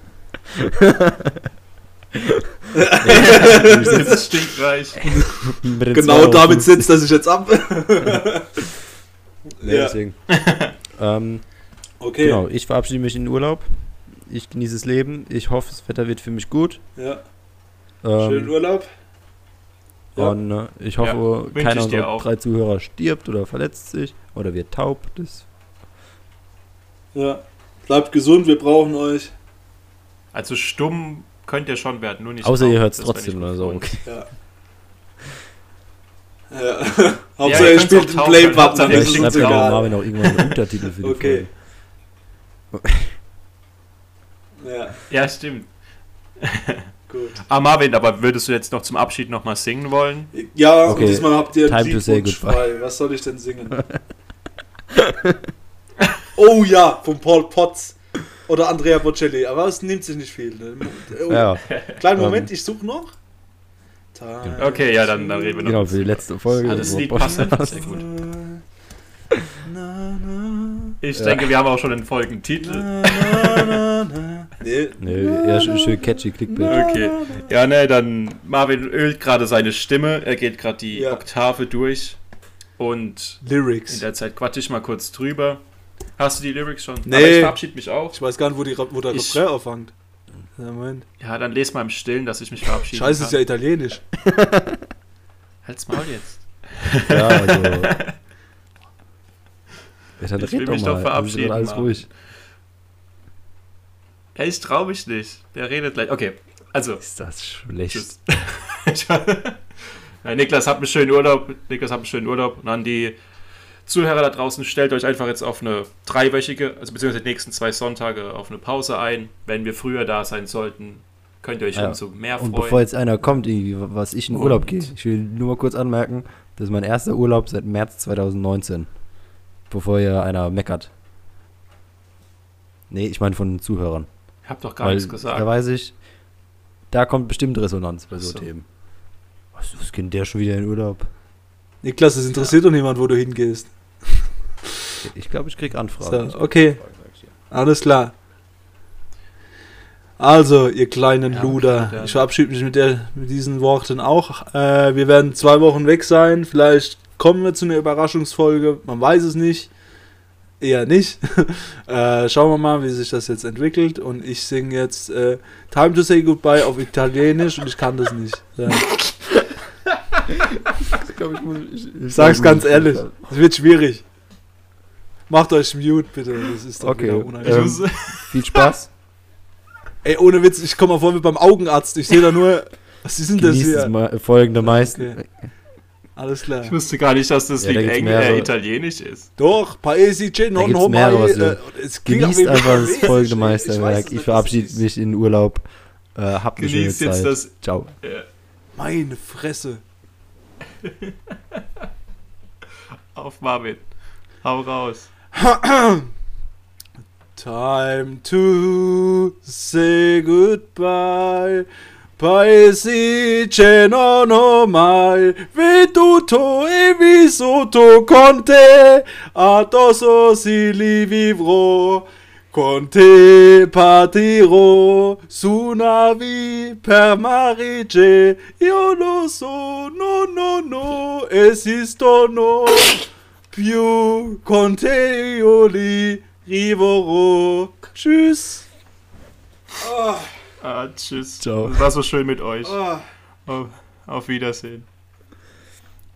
Das ist stinkreich. Genau 2,50 damit setzt er sich jetzt ab. Nee, Ja. deswegen. ähm, Okay. Genau, ich verabschiede mich in den Urlaub. Ich genieße das Leben. Ich hoffe, das Wetter wird für mich gut. Ja. Schönen Ähm, Urlaub. Ja. und äh, ich hoffe, Ja, ich keiner unserer drei Zuhörer stirbt oder verletzt sich oder wird taub. Das Ja. Bleibt gesund, wir brauchen euch. Also stumm könnt ihr schon werden, nur nicht Außer ihr hört es trotzdem oder so. Okay. Ja. Ja. Ja, *laughs* Hauptsache, ihr er spielt auch taub Play-Button, Hauptsache, uns schreibt ja egal. Marvin auch irgendwann einen Untertitel für die Okay. Folge. *laughs* Ja, Ja, stimmt. *laughs* gut. Ah, Marvin, aber würdest du jetzt noch zum Abschied nochmal singen wollen? Ja, Okay. und diesmal habt ihr einen Time to say Liedwunsch goodbye. frei. Was soll ich denn singen? oh ja, von Paul Potts oder Andrea Bocelli. Aber es nimmt sich nicht viel. Ne? Oh, Ja, Kleinen ähm, Moment, ich suche noch. Time Okay, ja, dann- dann reden wir noch. genau, für die letzte Folge. Ah, das Lied passt einfach sehr gut. Na, na, Ich Ja. denke, wir haben auch schon einen Folgentitel. na. Nee. Nee, eher schön, schön catchy Clickbait. Okay. Ja, ne, dann Marvin ölt gerade seine Stimme. Er geht gerade die Ja. Oktave durch. Und in Lyrics. der Zeit quatsche ich mal kurz drüber. Hast du die Lyrics schon? Nee. Aber ich verabschiede mich auch. Ich weiß gar nicht, wo, die, wo der Ich- Refrain aufhängt. Ja, Moment. Ja, dann les mal im Stillen, dass ich mich verabschiede. Scheiße, ist ja italienisch. *laughs* Halt's Maul jetzt. Ja, also. Ja, dann Ich will doch mich doch Dann verabschieden, Alles Mann. ruhig. Ja, ich trau mich nicht. Der redet gleich. Okay, also. Ist das schlecht. *laughs* Niklas, habt einen schönen Urlaub. Niklas, habt einen schönen Urlaub. Und an die Zuhörer da draußen, stellt euch einfach jetzt auf eine dreiwöchige, also beziehungsweise die nächsten zwei Sonntage auf eine Pause ein. Wenn wir früher da sein sollten, könnt ihr euch Ja. umso mehr Und freuen. bevor jetzt einer kommt, irgendwie, was ich in Und- Urlaub gehe, ich will nur mal kurz anmerken, das ist mein erster Urlaub seit März 2019. Bevor hier einer meckert. Nee, ich meine von den Zuhörern. Ich hab doch gar Weil nichts gesagt. da weiß ich, da kommt bestimmt Resonanz bei so, so. Themen. Was, was geht der schon wieder in Urlaub? Niklas, es interessiert doch niemand, wo du hingehst. Ich glaube, ich krieg Anfragen. So, okay. Alles klar. Also, ihr kleinen Ja, Luder, ich verabschiede mich mit, der, mit diesen Worten auch. Äh, wir werden zwei Wochen weg sein. Vielleicht kommen wir zu einer Überraschungsfolge. Man weiß es nicht. Eher nicht. *laughs* äh, schauen wir mal, wie sich das jetzt entwickelt. Und ich singe jetzt äh, Time to Say Goodbye auf Italienisch und ich kann das nicht. Ja. *laughs* Ich glaub, ich muss, ich, Ich sag's ganz ehrlich. Es wird schwierig. Macht euch mute, bitte. Das ist doch Okay, wieder ich unangenehm. ähm, Viel Spaß. *laughs* Ey, ohne Witz, ich komme mal vor wie beim Augenarzt. Ich sehe da nur Was ist denn das Genießt das hier? ma folgende meisten. Okay. Alles klar. Ich wusste gar nicht, dass das Ja, da Eng äh, italienisch ist. Doch, Paesi Che non du- Äh, es Genießt einfach das folgende. Ich Meisterwerk. Ich was verabschiede mich in Urlaub. Äh, habt eine schöne Genießt jetzt Zeit. das. Ciao. Ja. Meine Fresse. *laughs* Auf Marvin. Hau raus. *clears throat* Time to say goodbye. Paesi c'è non ho mai. Veduto e vissuto con te, addosso si li vivrò, con te partirò su navi per marige, io lo so, no, no, no, esistono. Più. Con te io li riverò. Tschüss. Ah, tschüss. Ciao. Es war so schön mit euch. Ah. Auf, auf Wiedersehen.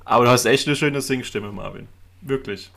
Aber du hast echt eine schöne Singstimme, Marvin. Wirklich.